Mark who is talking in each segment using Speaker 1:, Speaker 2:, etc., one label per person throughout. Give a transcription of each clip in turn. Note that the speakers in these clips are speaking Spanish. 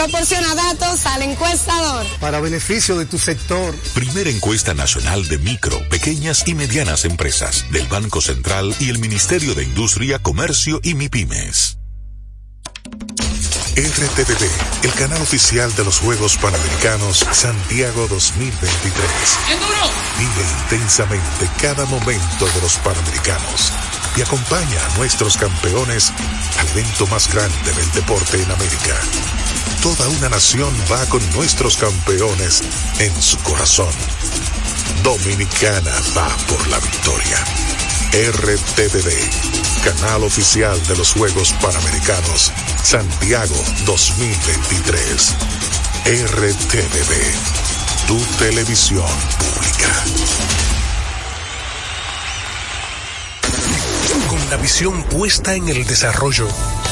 Speaker 1: Proporciona datos al encuestador.
Speaker 2: Para beneficio de tu sector.
Speaker 3: Primera encuesta nacional de micro, pequeñas y medianas empresas del Banco Central y el Ministerio de Industria, Comercio y MIPIMES. RTVD, el canal oficial de los Juegos Panamericanos Santiago 2023. Vive intensamente cada momento de los Panamericanos y acompaña a nuestros campeones al evento más grande del deporte en América. Toda una nación va con nuestros campeones en su corazón. Dominicana va por la victoria. RTVD, canal oficial de los Juegos Panamericanos Santiago 2023. RTVD, tu televisión pública.
Speaker 4: Con la visión puesta en el desarrollo,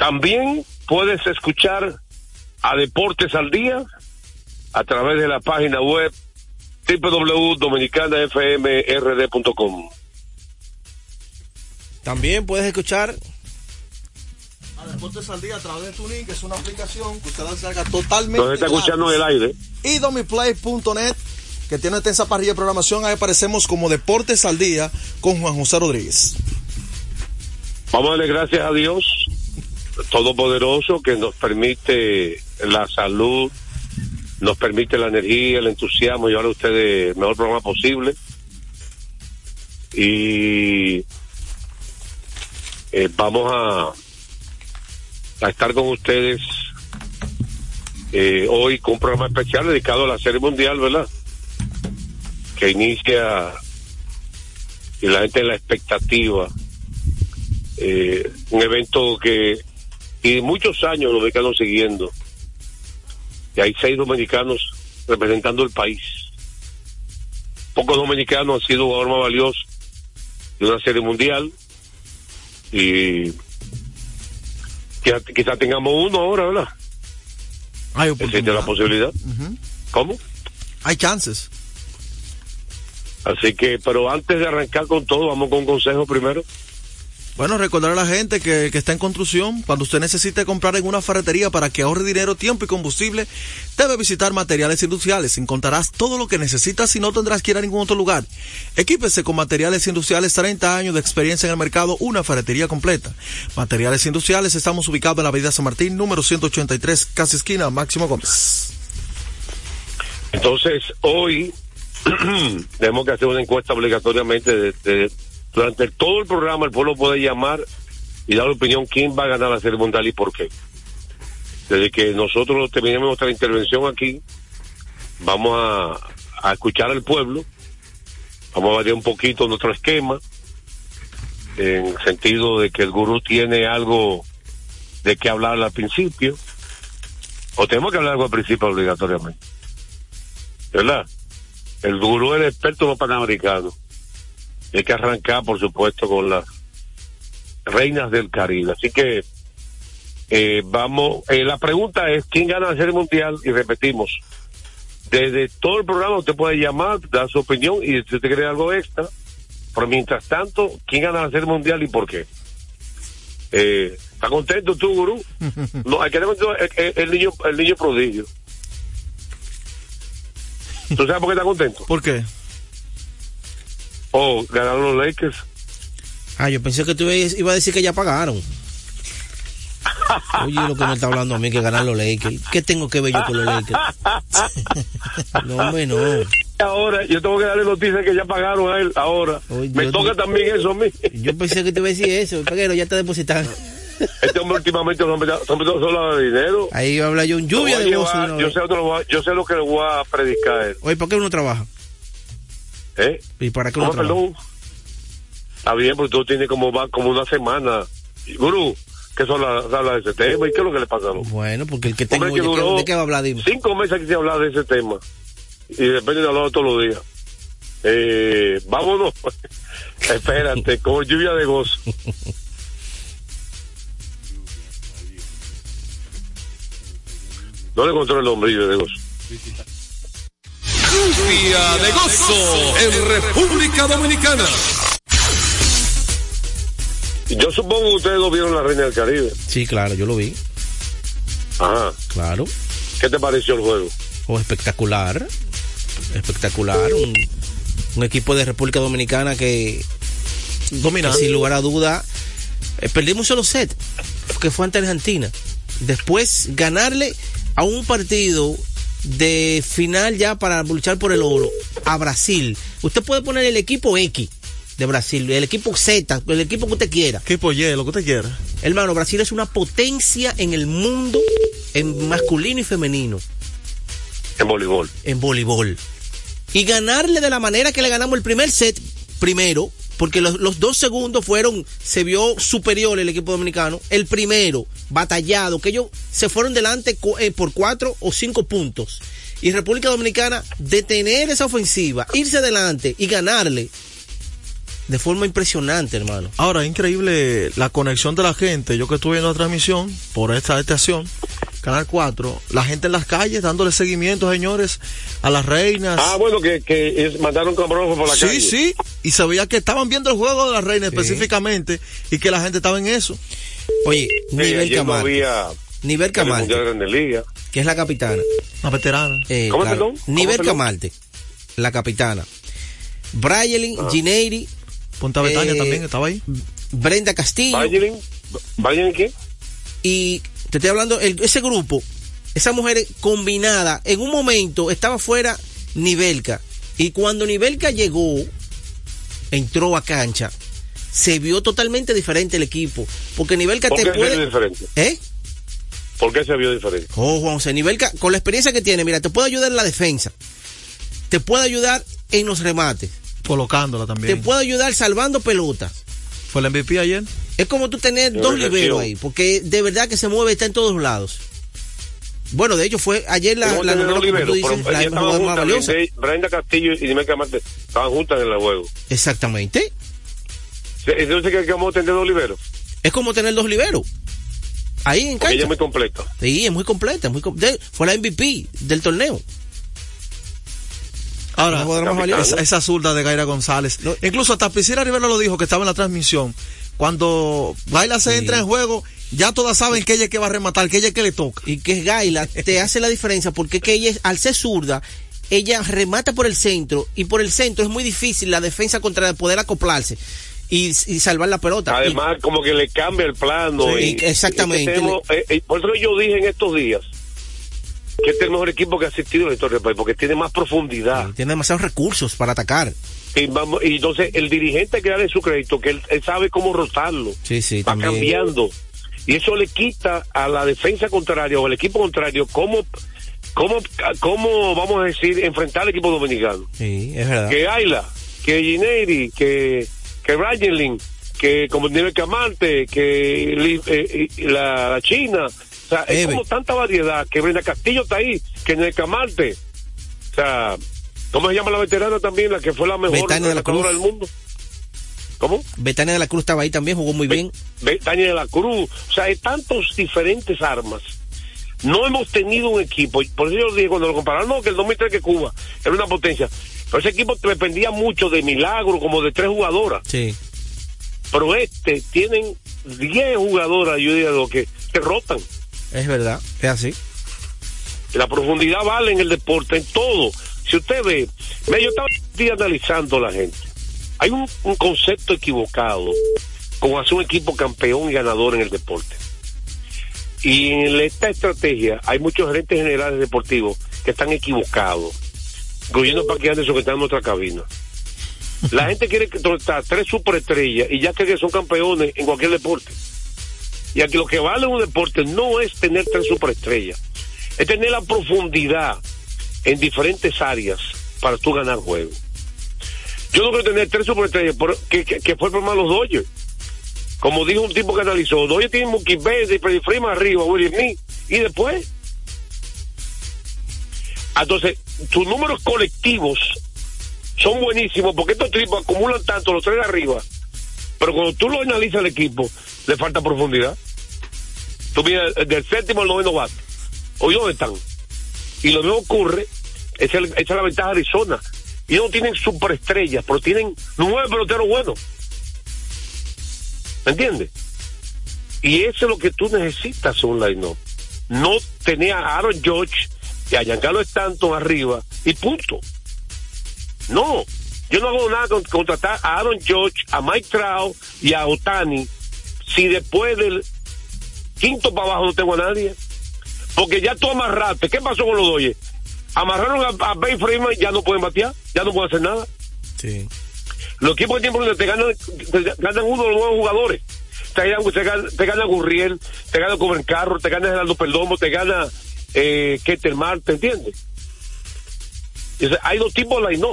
Speaker 5: También puedes escuchar a Deportes al Día a través de la página web www.dominicanafmrd.com.
Speaker 6: También puedes escuchar
Speaker 7: a Deportes al Día a través de TuneIn, que es una aplicación que usted la descarga totalmente.
Speaker 5: Entonces está escuchando en el aire.
Speaker 7: Y domiplay.net, que tiene extensa parrilla de programación. Ahí aparecemos como Deportes al Día con Juan José Rodríguez.
Speaker 5: Vamos a darle gracias a Dios Todopoderoso que nos permite la salud, nos permite la energía, el entusiasmo, llevar a ustedes el mejor programa posible. Y eh, vamos a, a estar con ustedes eh, hoy con un programa especial dedicado a la Serie Mundial, ¿verdad? Que inicia y la gente en la expectativa. Eh, un evento que y muchos años los dominicanos siguiendo. Y hay seis dominicanos representando el país. Pocos dominicanos han sido jugador más valioso de una serie mundial. Y quizá, quizá tengamos uno ahora, ¿verdad?
Speaker 7: Hay
Speaker 5: Existe la posibilidad. ¿Cómo?
Speaker 7: Hay chances.
Speaker 5: Así que, pero antes de arrancar con todo, vamos con un consejo primero.
Speaker 7: Bueno, recordar a la gente que, que, está en construcción, cuando usted necesite comprar en una ferretería para que ahorre dinero, tiempo y combustible, debe visitar materiales industriales. Encontrarás todo lo que necesitas y no tendrás que ir a ningún otro lugar. Equípese con materiales industriales, 30 años de experiencia en el mercado, una ferretería completa. Materiales industriales, estamos ubicados en la avenida San Martín, número 183, casi esquina, Máximo Gómez.
Speaker 5: Entonces, hoy tenemos que hacer una encuesta obligatoriamente de, de durante todo el programa el pueblo puede llamar y dar opinión quién va a ganar la Serie Mundial y por qué. Desde que nosotros terminemos nuestra intervención aquí, vamos a, escuchar al pueblo, vamos a variar un poquito nuestro esquema, en sentido de que el gurú tiene algo de qué hablar al principio, o tenemos que hablar algo al principio obligatoriamente. ¿Verdad? El gurú es el experto en los panamericanos. Hay que arrancar, por supuesto, con las reinas del Caribe. Así que eh, vamos, eh, la pregunta es, ¿quién gana la serie mundial? Y repetimos, desde todo el programa usted puede llamar, dar su opinión y si usted quiere algo extra, pero mientras tanto, ¿quién gana la serie mundial y por qué? Eh, ¿Está contento tú, gurú? no, hay que el, el, el, niño, el niño prodigio. ¿Tú sabes por qué está contento?
Speaker 7: ¿Por qué?
Speaker 5: Oh, ganaron los Lakers.
Speaker 6: Ah, yo pensé que tú ibas a decir que ya pagaron. Oye, lo que me está hablando a mí que ganar los Lakers. ¿Qué tengo que ver yo con los Lakers? no, hombre, no.
Speaker 5: Ahora, yo tengo que darle noticias que ya pagaron a él. Ahora, Oye, me toca también eso a mí.
Speaker 6: Yo pensé que te iba a decir eso, pero ya te depositaron.
Speaker 5: Este hombre últimamente no solo habla de dinero.
Speaker 6: Ahí habla yo un lluvia de voz.
Speaker 5: Yo sé, lo, yo sé lo que le voy a predicar a él.
Speaker 6: Oye, ¿para qué uno trabaja?
Speaker 5: ¿Eh?
Speaker 6: ¿Y para qué no, trabaja? Perdón.
Speaker 5: Está bien, porque tú tienes como, como una semana. Gurú, que son habla de ese tema y qué es lo que le pasa a
Speaker 6: Bueno, porque el que tengo, que duró ¿de qué va a hablar? Dime.
Speaker 5: Cinco meses que se habla de ese tema y depende de hablar todos los días. Eh, vámonos. Espérate, con lluvia de gozo. No le encontré el nombre de gozo.
Speaker 8: Lluvia de gozo en República Dominicana.
Speaker 5: Yo supongo que ustedes lo vieron La Reina del Caribe.
Speaker 6: Sí, claro, yo lo vi.
Speaker 5: Ajá.
Speaker 6: Claro.
Speaker 5: ¿Qué te pareció el juego?
Speaker 6: Oh, espectacular. Espectacular. Un, un equipo de República Dominicana que,
Speaker 7: Dominante.
Speaker 6: sin lugar a duda, eh, perdimos solo set, que fue ante Argentina. Después ganarle a un partido de final ya para luchar por el oro a Brasil. Usted puede poner el equipo X de Brasil, el equipo Z, el equipo que usted quiera.
Speaker 7: Equipo Y, lo que usted quiera.
Speaker 6: Hermano, Brasil es una potencia en el mundo en masculino y femenino.
Speaker 5: En voleibol.
Speaker 6: En voleibol. Y ganarle de la manera que le ganamos el primer set, primero, porque los, los, dos segundos fueron, se vio superior el equipo dominicano. El primero, batallado, que ellos se fueron delante eh, por cuatro o cinco puntos. Y República Dominicana, detener esa ofensiva, irse adelante y ganarle de forma impresionante, hermano.
Speaker 7: Ahora, increíble la conexión de la gente. Yo que estuve en la transmisión por esta estación, Canal 4, la gente en las calles dándole seguimiento, señores, a las reinas.
Speaker 5: Ah, bueno, que, que es, mandaron camarógrafos por la
Speaker 7: sí,
Speaker 5: calle.
Speaker 7: Sí, sí, y se veía que estaban viendo el juego de las reinas sí. específicamente y que la gente estaba en eso.
Speaker 6: Oye,
Speaker 5: Sí,
Speaker 6: nivel
Speaker 5: no había
Speaker 6: Nivel
Speaker 5: el
Speaker 6: Camarte, que es la capitana.
Speaker 7: Una veterana.
Speaker 6: Eh,
Speaker 5: ¿Cómo,
Speaker 6: claro.
Speaker 5: perdón? ¿Cómo,
Speaker 6: Nivel? Camarte, la capitana. Brayelin,
Speaker 5: Ah.
Speaker 6: Gineiri,
Speaker 7: Punta Betania
Speaker 6: Eh,
Speaker 7: también estaba ahí.
Speaker 6: Brenda Castillo
Speaker 5: ¿Vayan? ¿Vayan qué?
Speaker 6: y te estoy hablando, el- ese grupo, esas mujeres combinadas, en un momento estaba fuera Nivelka. Y cuando Nivelka llegó, entró a cancha, se vio totalmente diferente el equipo. Porque Nivelka
Speaker 5: ¿Por
Speaker 6: te
Speaker 5: qué se
Speaker 6: puede.
Speaker 5: vio diferente?
Speaker 6: ¿Eh?
Speaker 5: ¿Por qué se vio diferente?
Speaker 6: Oh, Juan José, Nivelka, con la experiencia que tiene, mira, te puede ayudar en la defensa. Te puede ayudar en los remates.
Speaker 7: Colocándola
Speaker 6: Te
Speaker 7: también.
Speaker 6: puede ayudar salvando pelotas.
Speaker 7: Fue el MVP ayer.
Speaker 6: Es como tú tener dos liberos ahí, porque de verdad que se mueve, está en todos lados. Bueno, de hecho fue ayer la,
Speaker 5: ¿Cómo
Speaker 6: la
Speaker 5: dos
Speaker 6: como tú dices, la más valiosa.
Speaker 5: Brenda- Castillo y Dime Camarte estaban juntas en el juego.
Speaker 6: Exactamente.
Speaker 5: Entonces, ¿qué vamos a tener dos liberos?
Speaker 6: Es como tener dos liberos. Ahí en
Speaker 5: Porque ella
Speaker 6: cancha.
Speaker 5: es muy completa.
Speaker 6: Sí, es muy completa. es Muy com- de- fue la MVP del torneo.
Speaker 7: Ahora, esa, esa zurda de Gaira González.
Speaker 6: No.
Speaker 7: Incluso hasta Priscila Rivera lo dijo que estaba en la transmisión. Cuando Gaila se
Speaker 6: Sí.
Speaker 7: entra en juego, ya todas saben que ella es que va a rematar, que ella es que le toca.
Speaker 6: Y que es Gaila, te hace la diferencia porque es que ella, es- al ser zurda, ella remata por el centro y por el centro es muy difícil la defensa contra poder acoplarse y, y salvar la pelota.
Speaker 5: Además, como que le cambia el plano.
Speaker 6: Sí,
Speaker 5: y-
Speaker 6: exactamente.
Speaker 5: tenemos- eh, eh, por eso yo dije en estos días que este es el mejor equipo que ha asistido en la historia del país, porque tiene más profundidad.
Speaker 6: Tiene demasiados recursos para atacar.
Speaker 5: Y, vamos, y entonces el dirigente hay que darle su crédito, que él, él sabe cómo rotarlo.
Speaker 6: Sí, sí,
Speaker 5: va
Speaker 6: también.
Speaker 5: cambiando. Y eso le quita a la defensa contraria o al equipo contrario cómo, cómo, cómo vamos a decir, enfrentar al equipo dominicano.
Speaker 6: Sí, es verdad.
Speaker 5: Que Ayla, que Gineiri, que, que Rangelin, que como Nivel Camarte, que eh, eh, la, la China. Sea, es como tanta variedad que Brenda Castillo está ahí, que Nivel Camarte. O sea, ¿cómo se llama la veterana también, la que fue la mejor
Speaker 6: Betania de la Cruz.
Speaker 5: del mundo? ¿Cómo?
Speaker 6: Betania de la Cruz estaba ahí también, jugó muy bien.
Speaker 5: Betania de la Cruz. O sea, hay tantos diferentes armas. No hemos tenido un equipo, por eso yo dije cuando lo compararon, no, que el 2003 que Cuba era una potencia. Pero ese equipo dependía mucho de milagro, como de tres jugadoras.
Speaker 6: Sí.
Speaker 5: Pero este, tienen 10 jugadoras, yo diría, lo que, que rotan.
Speaker 6: Es verdad, es así.
Speaker 5: La profundidad vale en el deporte, en todo. Si usted ve, ve, yo estaba analizando a la gente. Hay un, concepto equivocado con hacer un equipo campeón y ganador en el deporte. Y en esta estrategia hay muchos gerentes generales deportivos que están equivocados, incluyendo Paqui Anderson que está en nuestra cabina. La gente quiere que tres superestrellas y ya cree que son campeones en cualquier deporte. Y aquí lo que vale un deporte no es tener tres superestrellas, es tener la profundidad en diferentes áreas para tú ganar juegos. Yo no quiero tener tres superestrellas que, que, que fue el problema de los Dodgers. Como dijo un tipo que analizó, Dodgers tiene Mookie Betts y Freddie Freeman arriba, Willie Smith, y después. Entonces, tus números colectivos son buenísimos porque estos tipos acumulan tanto los tres de arriba, pero cuando tú lo analizas al equipo, le falta profundidad. Tú miras eh, del séptimo al noveno bate. Hoy dónde están. Y lo mismo ocurre, esa es, el- es la ventaja de Arizona. Ellos no tienen superestrellas, pero tienen nueve peloteros buenos. ¿Me entiendes? Y eso es lo que tú necesitas un line-up. No tener a Aaron George y a Giancarlo Stanton arriba y punto. No, yo no hago nada con contratar a Aaron George, a Mike Trout y a Otani si después del quinto para abajo no tengo a nadie. Porque ya tú amarraste. ¿Qué pasó con los Dodgers? Amarraron a, a Ben Freeman, ya no pueden batear, ya no pueden hacer nada.
Speaker 6: Sí.
Speaker 5: Los equipos de tiempo te ganan, te ganan uno de los nuevos jugadores. Te ganan, te gana Gurriel, te gana Carro, te gana Gerardo Perdomo, te gana eh, ¿te entiendes? Hay dos tipos de line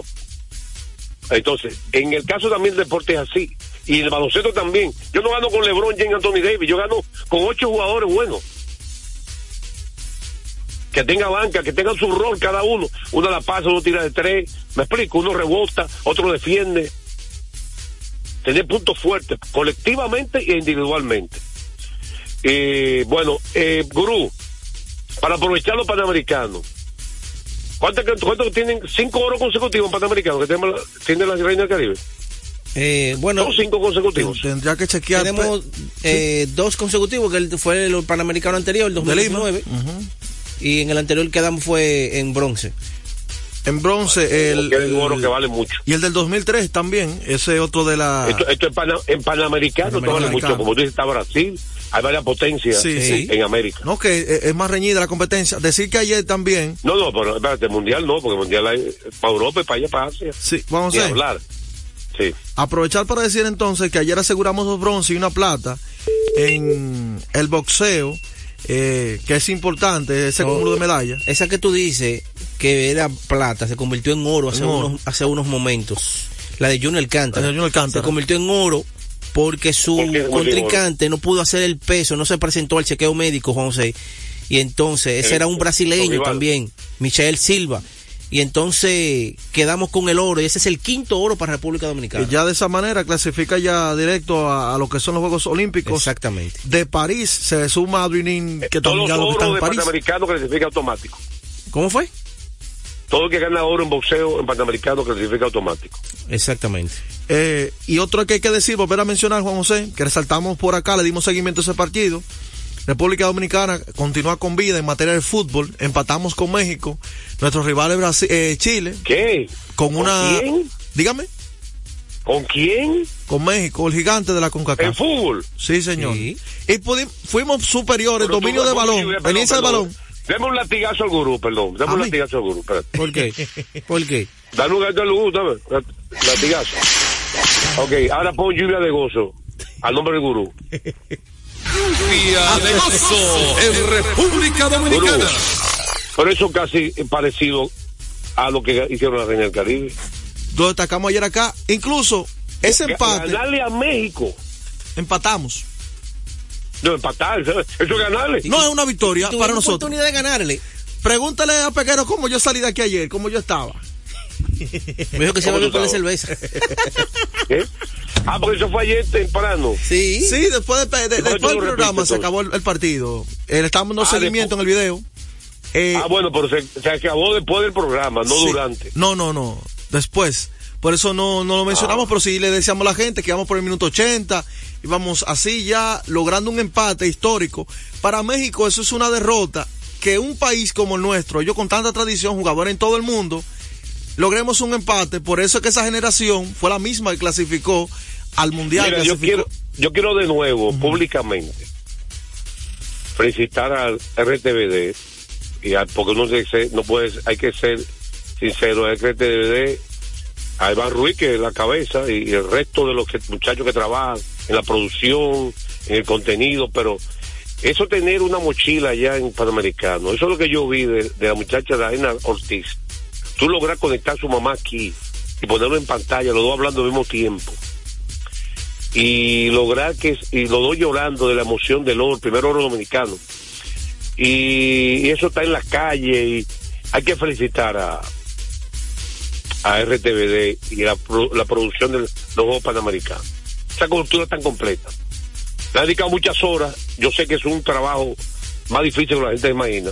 Speaker 5: Entonces, en el caso también del deporte es así. Y el baloncesto también. Yo no gano con LeBron James Anthony Davis, yo gano con ocho jugadores buenos. Que tenga banca, que tengan su rol cada uno. Uno la pasa, uno tira de tres, me explico, uno rebota, otro defiende. Tener puntos fuertes, colectivamente e individualmente. Eh, bueno, eh, Gurú, para aprovechar los panamericanos, ¿cuántos cuánto tienen? Cinco oros consecutivos en panamericanos que tenemos la- tiene la Reina del Caribe.
Speaker 6: Eh, bueno,
Speaker 5: Son cinco consecutivos.
Speaker 7: Tendría que chequear.
Speaker 6: tenemos eh, dos consecutivos, que el- fue el Panamericano anterior, el
Speaker 7: de Lima.
Speaker 6: 2019,
Speaker 7: Ujú.
Speaker 6: y en el anterior quedamos fue en bronce.
Speaker 7: En bronce, el,
Speaker 5: un oro
Speaker 7: el-
Speaker 5: que vale mucho.
Speaker 7: y el del 2003 también, ese otro de la...
Speaker 5: Esto, esto es pana- en Panamericano, esto vale
Speaker 7: Panamericano.
Speaker 5: mucho. Como tú dices, está Brasil, hay varias potencias
Speaker 7: Sí,
Speaker 6: sí.
Speaker 5: en América.
Speaker 7: No, que eh, es más reñida la competencia. Decir que ayer también,
Speaker 5: No, no, pero espérate, mundial no, porque mundial hay para Europa y para allá, para Asia.
Speaker 7: sí, vamos
Speaker 5: Ni
Speaker 7: a ver.
Speaker 5: hablar. Sí.
Speaker 7: Aprovechar para decir entonces que ayer aseguramos dos bronce y una plata en el boxeo, eh, que es importante, ese
Speaker 6: No.
Speaker 7: cúmulo de medallas.
Speaker 6: Esa que tú dices que era plata, se convirtió en oro hace,
Speaker 7: En oro.
Speaker 6: Unos, hace unos momentos. La de Junior Alcántara.
Speaker 7: La de Junior Alcántara.
Speaker 6: Se convirtió en oro porque su
Speaker 5: ¿Por qué se convirtió en
Speaker 6: contrincante no pudo hacer el peso, no se presentó al chequeo médico, Juan José. Y entonces, ese
Speaker 5: Eh,
Speaker 6: era un brasileño también, Michael Silva. Y entonces quedamos con el oro, y ese es el quinto oro para República Dominicana.
Speaker 7: Y ya de esa manera clasifica ya directo a, a lo que son los Juegos Olímpicos.
Speaker 6: Exactamente.
Speaker 7: De París se suma a Duinin, que
Speaker 5: Todos
Speaker 7: también
Speaker 5: los
Speaker 7: ya lo que está
Speaker 5: oros
Speaker 7: en
Speaker 5: de
Speaker 7: París.
Speaker 5: Panamericano clasifica automático.
Speaker 6: ¿Cómo fue?
Speaker 5: Todo el que gana oro en boxeo en Panamericano clasifica automático.
Speaker 6: Exactamente.
Speaker 7: Eh, y otro que hay que decir, volver a mencionar, Juan José, que resaltamos por acá, le dimos seguimiento a ese partido. República Dominicana continúa con vida en materia de fútbol. Empatamos con México. Nuestros rivales Brasil, eh, Chile,
Speaker 5: ¿Qué?
Speaker 7: con una.
Speaker 5: quién?
Speaker 7: Dígame,
Speaker 5: ¿Con quién?
Speaker 7: con México, el gigante de la
Speaker 5: En
Speaker 7: CONCACAF.
Speaker 5: fútbol.
Speaker 7: Sí, señor.
Speaker 6: Sí.
Speaker 7: Y pudi- fuimos superiores,
Speaker 5: Pero
Speaker 7: dominio de balón,
Speaker 5: perdón,
Speaker 7: tenencia de balón.
Speaker 5: Deme un latigazo al gurú, perdón. Dame
Speaker 7: A
Speaker 5: un
Speaker 7: mí.
Speaker 5: latigazo al gurú, espérate.
Speaker 6: ¿Por qué? ¿Por qué?
Speaker 5: Dale un gato de luz, dame. Latigazo. Ok, ahora pon lluvia de gozo. Al nombre del gurú.
Speaker 8: Lluvia de gozo en República Dominicana.
Speaker 5: Por eso casi parecido a lo que hicieron la Reina del Caribe.
Speaker 7: Lo destacamos ayer acá. Incluso ese empate.
Speaker 5: Ganarle a México.
Speaker 7: Empatamos.
Speaker 5: No, empatar, eso es ganarle.
Speaker 7: No es una victoria para nosotros.
Speaker 6: oportunidad de ganarle.
Speaker 7: Pregúntale a Peguero cómo yo salí de aquí ayer, cómo yo estaba.
Speaker 6: Me dijo que se iba a beber con la cerveza.
Speaker 5: ¿Qué? Ah, porque eso fue ayer temprano.
Speaker 6: Sí.
Speaker 7: Sí, después, de, de, después del programa se acabó el, el partido. Eh, le estábamos dando
Speaker 5: Ah,
Speaker 7: seguimiento en el video. Eh,
Speaker 5: Ah, bueno, pero se, se acabó después del programa, no
Speaker 7: sí.
Speaker 5: durante.
Speaker 7: No, no, no. Después. Por eso no, no lo mencionamos,
Speaker 5: Ah.
Speaker 7: pero sí le decíamos a la gente que íbamos por el minuto 80, íbamos así ya logrando un empate histórico. Para México eso es una derrota que un país como el nuestro, yo con tanta tradición, jugadores en todo el mundo, logremos un empate. Por eso es que esa generación fue la misma que clasificó al Mundial.
Speaker 5: Mira, yo
Speaker 7: clasificó-
Speaker 5: quiero, yo quiero de nuevo, públicamente, felicitar al RTBD, y al- porque uno se- no puede, hay que ser sincero, al RTBD, a Iván Ruiz, que es la cabeza, y, y el resto de los que- muchachos que trabajan en la producción, en el contenido, pero eso tener una mochila allá en Panamericano, eso es lo que yo vi de, de la muchacha Daina Ortiz. Tú logras conectar a su mamá aquí y ponerlo en pantalla, los dos hablando al mismo tiempo y lograr que y los dos llorando de la emoción del oro, primer oro dominicano. Y, eso está en la calle y hay que felicitar a a RTBD y la, la producción de los Juegos Panamericanos. Esa cultura tan completa. Le ha dedicado muchas horas, yo sé que es un trabajo más difícil que la gente imagina,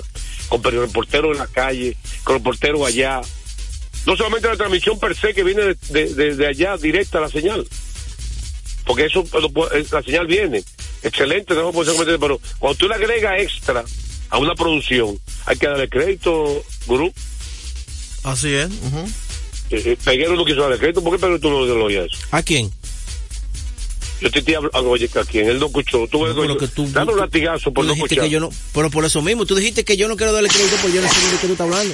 Speaker 5: con reporteros en la calle, con reporteros allá, no solamente la transmisión per se que viene de, de- de- de allá directa a la señal, porque eso lo la señal viene excelente no puede ser pero cuando tú le agregas extra a una producción hay que darle crédito gurú
Speaker 7: Así es. ujú.
Speaker 5: Eh, eh, Peguero no quiso darle crédito ¿por qué Peguero tú no le oías eso?
Speaker 6: ¿A quién?
Speaker 5: yo te estoy hablando oye a quién él no escuchó tú,
Speaker 6: que tú-
Speaker 5: dale un latigazo por
Speaker 6: Tú
Speaker 5: no escuchar
Speaker 6: que yo no, pero por eso mismo, tú dijiste que yo no quiero darle crédito porque yo no sé de qué tú estás hablando.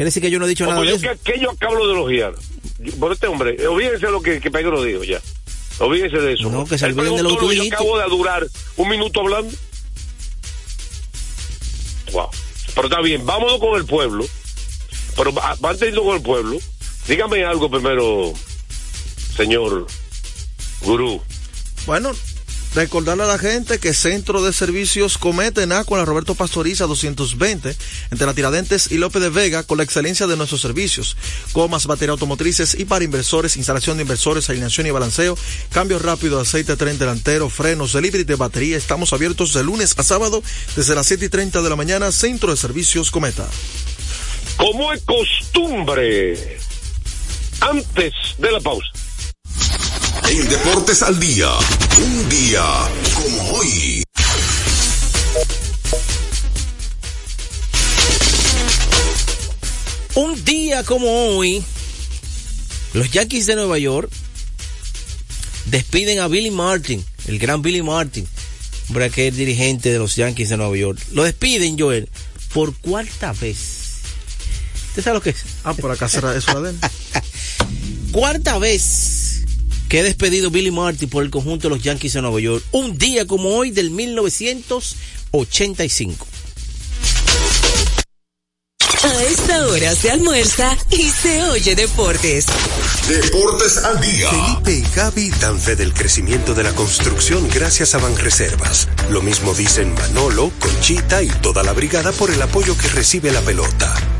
Speaker 6: Quiere decir que yo no he dicho
Speaker 5: No,
Speaker 6: nada de
Speaker 5: pues
Speaker 6: eso.
Speaker 5: yo, que, que yo acabo de elogiar Yo- por este hombre eh, olvídense de lo que, que Peguero dijo ya. Olvídense de eso.
Speaker 6: No, que se olviden de lo que
Speaker 5: yo acabo de durar un minuto hablando. Wow pero está bien vámonos con el pueblo. Pero va- antes de irnos con el pueblo. Dígame algo primero señor gurú.
Speaker 7: Bueno, recordarle a la gente que Centro de Servicios Cometa en con la Roberto Pastoriza 220, entre la Tiradentes y López de Vega, con la excelencia de nuestros servicios. Comas, batería automotrices y para inversores, instalación de inversores, alineación y balanceo, cambio rápido, aceite, tren delantero, frenos, delivery de batería. Estamos abiertos de lunes a sábado desde las 7 y 30 de la mañana, Centro de Servicios Cometa.
Speaker 5: como es costumbre antes de la pausa
Speaker 9: En Deportes al Día, un día como hoy.
Speaker 6: Un día como hoy, los Yankees de Nueva York despiden a Billy Martin, el gran Billy Martin, hombre que es dirigente de los Yankees de Nueva York. Lo despiden, Joel, por cuarta vez. ¿Usted sabe lo que es?
Speaker 7: Ah, por acá será eso la de él.
Speaker 6: Cuarta vez que ha despedido Billy Martin por el conjunto de los Yankees de Nueva York. Un día como hoy del 1985.
Speaker 10: A esta hora se almuerza y se oye deportes.
Speaker 9: Deportes al Día.
Speaker 11: Felipe y Gaby dan fe del crecimiento de la construcción gracias a Banreservas. Lo mismo dicen Manolo, Conchita y toda la brigada por el apoyo que recibe la pelota.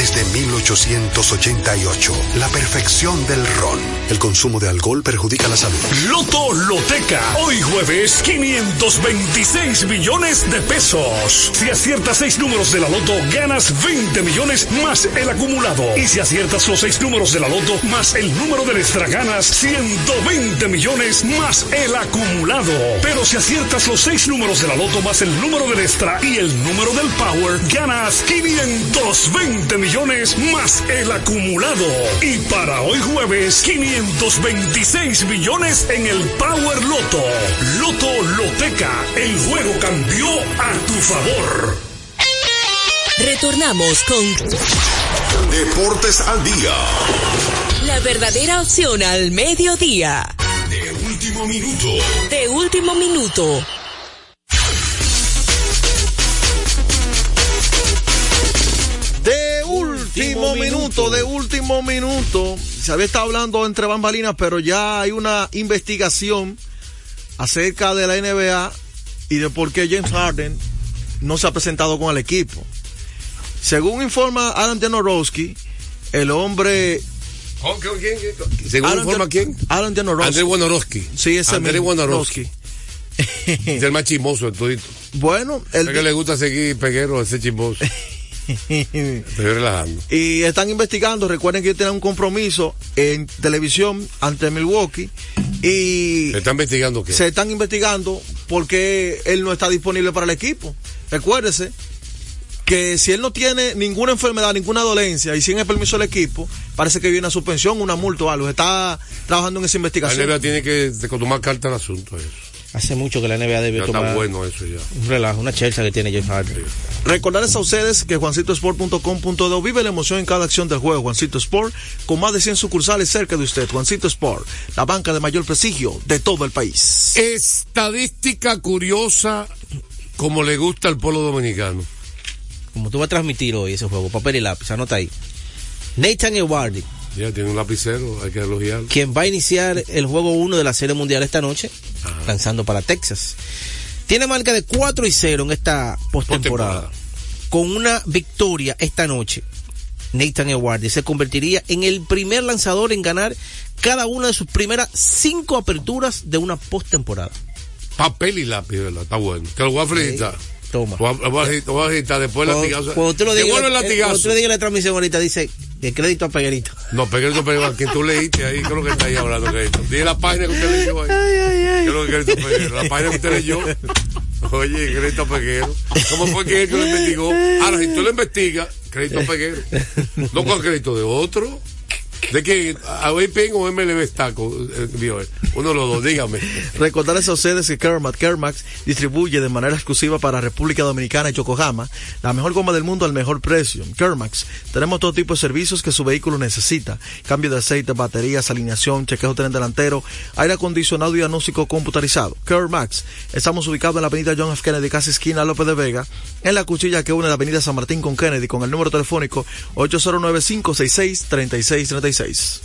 Speaker 11: desde 1888, la perfección del ron. El consumo de alcohol perjudica la salud.
Speaker 12: Loto Loteca, hoy jueves 526 millones de pesos. Si aciertas seis números de la Loto, ganas 20 millones más el acumulado. Y si aciertas los seis números de la Loto más el número del extra, ganas 120 millones más el acumulado. Pero si aciertas los seis números de la Loto más el número del extra y el número del Power, ganas 520 millones más el acumulado. Y para hoy jueves, 526 millones en el Power Loto. Loto Loteca, el juego cambió a tu favor.
Speaker 10: Retornamos con
Speaker 13: Deportes al día.
Speaker 10: la verdadera opción al mediodía.
Speaker 13: De último minuto.
Speaker 10: De último minuto.
Speaker 7: Último minuto, de último minuto. Se había estado hablando entre bambalinas, pero ya hay una investigación acerca de la NBA y de por qué James Harden no se ha presentado con el equipo. Según informa Alan Janorowski, el hombre
Speaker 8: ¿Según
Speaker 7: Alan
Speaker 8: informa quién?
Speaker 7: Alan Janorowski.
Speaker 8: Andrés Wojnarowski.
Speaker 7: Sí, ese
Speaker 8: Andrés
Speaker 7: mismo.
Speaker 8: Wojnarowski. Es el más chismoso de todito.
Speaker 7: Bueno, el
Speaker 8: Es que le gusta seguir peguero a ese chismoso. Estoy relajando.
Speaker 7: y están investigando. Recuerden que tienen un compromiso en televisión ante Milwaukee y
Speaker 8: ¿Le está investigando qué?
Speaker 7: se están investigando porque él no está disponible para el equipo. Recuérdese que si él no tiene ninguna enfermedad, ninguna dolencia y sin el permiso del equipo, parece que viene una suspensión, una multa o algo. Está trabajando en esa
Speaker 8: La
Speaker 7: investigación.
Speaker 8: NBA tiene que tomar carta al asunto. Eso.
Speaker 6: Hace mucho que la NBA debe
Speaker 8: Ya está
Speaker 6: tomar
Speaker 8: bueno eso ya.
Speaker 6: un relajo, una chelcha que tiene James Harden.
Speaker 7: Recordarles a ustedes que juancitosport.com.do vive la emoción en cada acción del juego. Juancito Sport, con más de 100 sucursales cerca de usted. Juancito Sport, la banca de mayor prestigio de todo el país.
Speaker 8: Estadística curiosa como le gusta al pueblo dominicano.
Speaker 6: Como tú vas a transmitir hoy ese juego, papel y lápiz, anota ahí. Nathan Ewardi,
Speaker 8: Ya tiene un lapicero, hay que elogiarlo.
Speaker 6: quien va a iniciar el juego 1 de la Serie Mundial esta noche, lanzando para Texas. Tiene marca de 4 y 0 en esta postemporada. Con una victoria esta noche, Nathan Ewardi se convertiría en el primer lanzador en ganar cada una de sus primeras cinco aperturas de una postemporada.
Speaker 8: Papel y lápiz, ¿verdad? Está bueno. Te lo voy a felicitar.
Speaker 6: Toma.
Speaker 8: Lo voy a- voy a después del
Speaker 6: Cuando,
Speaker 8: latigazo.
Speaker 6: cuando tú lo digas,
Speaker 8: Devuelve el
Speaker 6: eh, cuando digas en la transmisión ahorita, dice de crédito a Peguerito.
Speaker 8: No, Peguerito Peguero, que tú leíste ahí, ¿qué es lo que está ahí hablando, Peguerito? Dile la página que usted leyó ahí. ¿Qué es lo que Peguerito Peguero? La página que usted leyó. Oye, Crédito Peguero. ¿Cómo fue que él que lo investigó? Ahora, si tú lo investigas, Crédito Peguero. No con crédito de otro. ¿De qué? ¿A VPN o MLB Staco? Uno de los dos, dígame.
Speaker 7: Recordarles a ustedes que Kermax, Kermax distribuye de manera exclusiva para República Dominicana y Yokohama la mejor goma del mundo al mejor precio. Kermax, tenemos todo tipo de servicios que su vehículo necesita. Cambio de aceite, baterías, alineación, chequeo tren delantero, aire acondicionado y diagnóstico computarizado. Kermax, estamos ubicados en la avenida John F. Kennedy, casi esquina López de Vega, en la cuchilla que une la avenida San Martín con Kennedy, con el número telefónico 809-566-3636.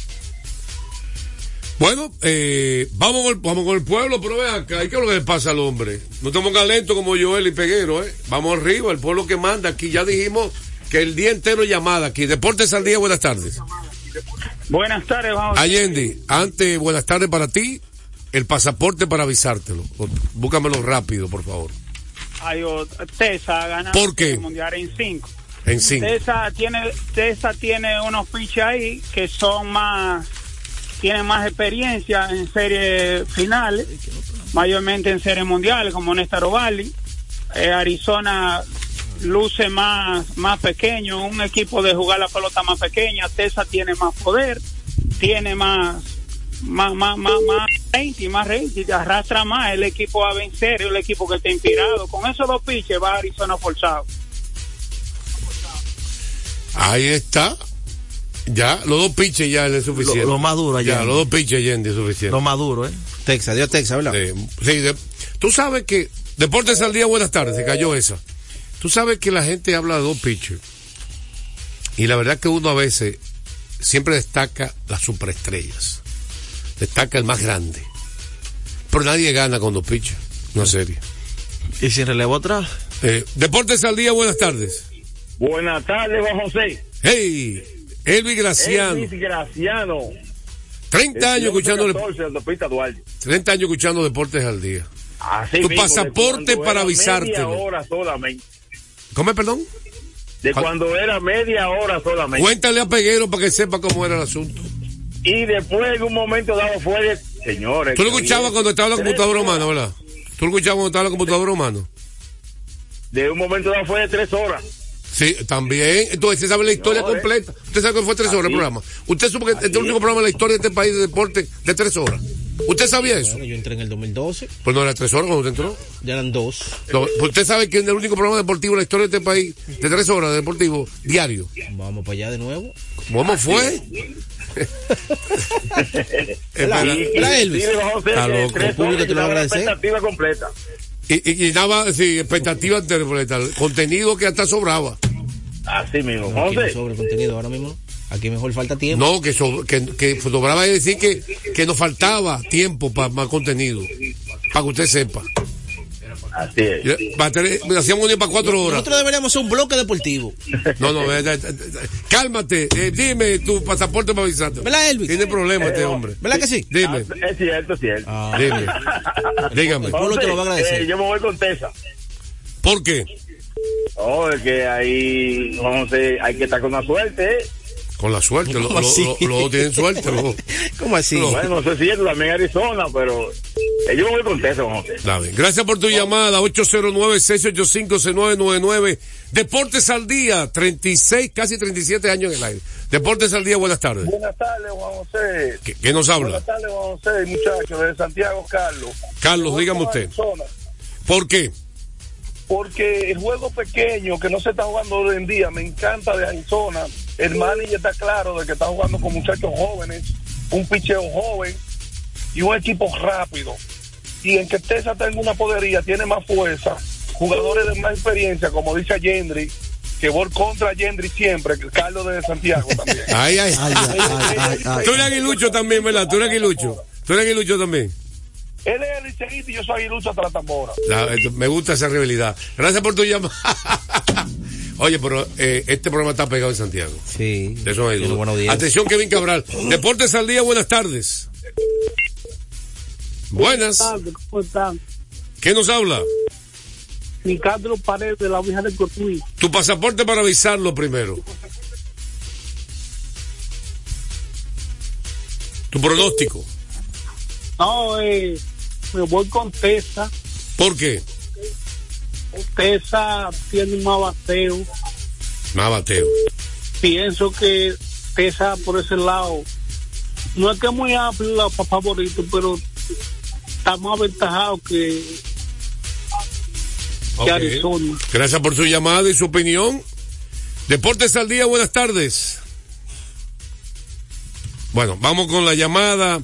Speaker 8: Bueno, eh, vamos, con el, vamos con el pueblo, pero vean acá, ¿y qué es lo que le pasa al hombre? No te pongas lento como Joel y Peguero, ¿eh? Vamos arriba, el pueblo que manda aquí. Ya dijimos que el día entero llamada aquí. Deportes al día, buenas tardes.
Speaker 14: Buenas tardes, vamos.
Speaker 8: Allende, antes, buenas tardes para ti. El pasaporte para avisártelo. Búscamelo rápido, por favor.
Speaker 14: Ay, Tesa ha ganado
Speaker 8: ¿Por qué?
Speaker 14: el mundial en cinco.
Speaker 8: En.
Speaker 14: Tesa tiene, Tesa tiene unos pitches ahí que son más, tienen más experiencia en series finales, mayormente en series mundiales, como Néstor Ovaldi. Eh, Arizona luce más, más pequeño, un equipo de jugar la pelota más pequeña. Tesa tiene más poder, tiene más, más, más, más, más rating, más rating, arrastra más. El equipo a vencer, el equipo que está inspirado. Con esos dos pitches va Arizona forzado.
Speaker 8: Ahí está. Ya, los dos pitches ya es suficiente.
Speaker 7: Lo, lo más duro allá.
Speaker 8: Ya, los dos pitches Yendi es suficiente.
Speaker 7: Lo más duro, ¿eh?
Speaker 6: Texas, dio Texas, ¿verdad?
Speaker 8: Sí, sí, de- tú sabes que Deportes al día, buenas tardes, se cayó esa. Tú sabes que la gente habla de dos pitchers. Y la verdad que uno a veces siempre destaca las superestrellas. Destaca el más grande. Pero nadie gana con dos pitchers. Una serie.
Speaker 7: ¿Y sin relevo atrás?
Speaker 8: Eh, Deportes al día, buenas tardes.
Speaker 15: Buenas tardes, Juan José.
Speaker 8: Hey, Elvis Graciano.
Speaker 15: Elvis Graciano.
Speaker 8: 30 años escuchando,
Speaker 15: 14, autopista Duarte.
Speaker 8: 30 años escuchando Deportes al día.
Speaker 15: Así
Speaker 8: Tu
Speaker 15: mismo,
Speaker 8: pasaporte para
Speaker 15: era
Speaker 8: avisártelo.
Speaker 15: Media hora solamente.
Speaker 8: ¿Cómo es, perdón?
Speaker 15: De cuando era media hora solamente.
Speaker 8: Cuéntale a Peguero para que sepa cómo era el asunto.
Speaker 15: Y después en un momento dado fue de... Señores.
Speaker 8: Tú lo escuchabas cuando estaba la computadora humana, ¿verdad? Tú lo escuchabas cuando estaba la computadora humana.
Speaker 15: De un momento dado fue de tres horas.
Speaker 8: Sí, también. Entonces, usted sabe la historia
Speaker 15: No, eh.
Speaker 8: completa. Usted sabe que fue tres horas el programa. Usted supo que este es el único programa en la historia de este país de deporte de tres horas. ¿Usted sabía eso?
Speaker 6: Bueno, yo entré en el 2012,
Speaker 8: Pues no era tres horas cuando usted entró.
Speaker 6: ya eran dos.
Speaker 8: No, pues usted sabe que es el único programa deportivo en la historia de este país de tres horas de deportivo diario.
Speaker 6: Vamos para allá de nuevo.
Speaker 8: ¿Cómo fue? Espera.
Speaker 15: Y- y-
Speaker 6: la Elvis.
Speaker 15: sí,
Speaker 8: Está loco.
Speaker 6: El público te lo va a
Speaker 15: y la
Speaker 6: agradecer.
Speaker 15: expectativa completa.
Speaker 8: Y, y, y daba, sí, expectativa interpreta, contenido que hasta sobraba.
Speaker 15: Así mismo.
Speaker 6: No, aquí no sobre contenido ahora mismo. Aquí mejor falta tiempo.
Speaker 8: No, que, so- que, que sobraba es decir que, que nos faltaba tiempo para más contenido. Para que usted sepa.
Speaker 15: Así es.
Speaker 8: Hacíamos uno para cuatro horas.
Speaker 6: Nosotros deberíamos ser un bloque deportivo.
Speaker 8: No, no, eh, eh, eh, cálmate. eh, dime tu pasaporte para avisarte.
Speaker 6: ¿Verdad, Elvis?
Speaker 8: Tiene problema este hombre.
Speaker 6: ¿Verdad que sí?
Speaker 8: Dime,
Speaker 15: Ah, Es cierto, es cierto.
Speaker 6: Ah,
Speaker 8: dime. Dígame.
Speaker 6: Te lo va a agradecer.
Speaker 15: Eh, yo me voy con Tesa.
Speaker 8: ¿Por qué?
Speaker 15: Oh, es que ahí, Juan José, hay que estar con la suerte, ¿eh?
Speaker 8: Con la suerte. Los
Speaker 6: ¿Cómo
Speaker 8: lo, tienen suerte.
Speaker 6: ¿Cómo así?
Speaker 15: Bueno, no sé si es también Arizona, pero yo me voy con Juan José.
Speaker 8: Gracias por tu llamada. 809-685-6999. Deportes al día. 36, casi 37 años en el aire. Deportes al día. Buenas tardes.
Speaker 16: Buenas tardes, Juan José.
Speaker 8: ¿Qué, qué nos habla?
Speaker 16: Buenas tardes, Juan José, muchachos, de Santiago, Carlos.
Speaker 8: Carlos, dígame usted.
Speaker 16: Arizona,
Speaker 8: ¿Por qué?
Speaker 16: Porque el juego pequeño que no se está jugando hoy en día, me encanta de Arizona. El manager está claro de que está jugando con muchachos jóvenes, un picheo joven y un equipo rápido. Y en que Texas tenga una podería, tiene más fuerza, jugadores de más experiencia, como dice Gendry, que voy contra Gendry siempre, que Carlos de Santiago también.
Speaker 8: Ay, ay.
Speaker 7: Ay.
Speaker 8: Tú eres aguilucho también, ¿verdad? Tú eres aguilucho. Tú eres aguilucho también.
Speaker 16: Él es el liceísta y yo soy aguilucho hasta la tambora.
Speaker 8: La- me gusta esa rivalidad. Gracias por tu llamada. Oye, pero eh, este programa está pegado en Santiago.
Speaker 6: Sí.
Speaker 8: De eso
Speaker 6: audiencia.
Speaker 8: Atención, Kevin Cabral. Deportes al día, buenas tardes. Buenas.
Speaker 16: ¿Cómo están?
Speaker 8: ¿Qué nos habla?
Speaker 16: Nicandro Paredes de la Vieja del Cotuí.
Speaker 8: Tu pasaporte para avisarlo primero. Tu pronóstico.
Speaker 16: No, eh, me voy con Tesa.
Speaker 8: ¿Por qué?
Speaker 16: Tesa tiene más bateo.
Speaker 8: Más bateo.
Speaker 16: Pienso que Tesa por ese lado, no es que es muy amplio la favorito, pero está más aventajado que, que
Speaker 8: Ok.
Speaker 16: Arizona.
Speaker 8: Gracias por su llamada y su opinión. Deportes al día, buenas tardes. Bueno, vamos con la llamada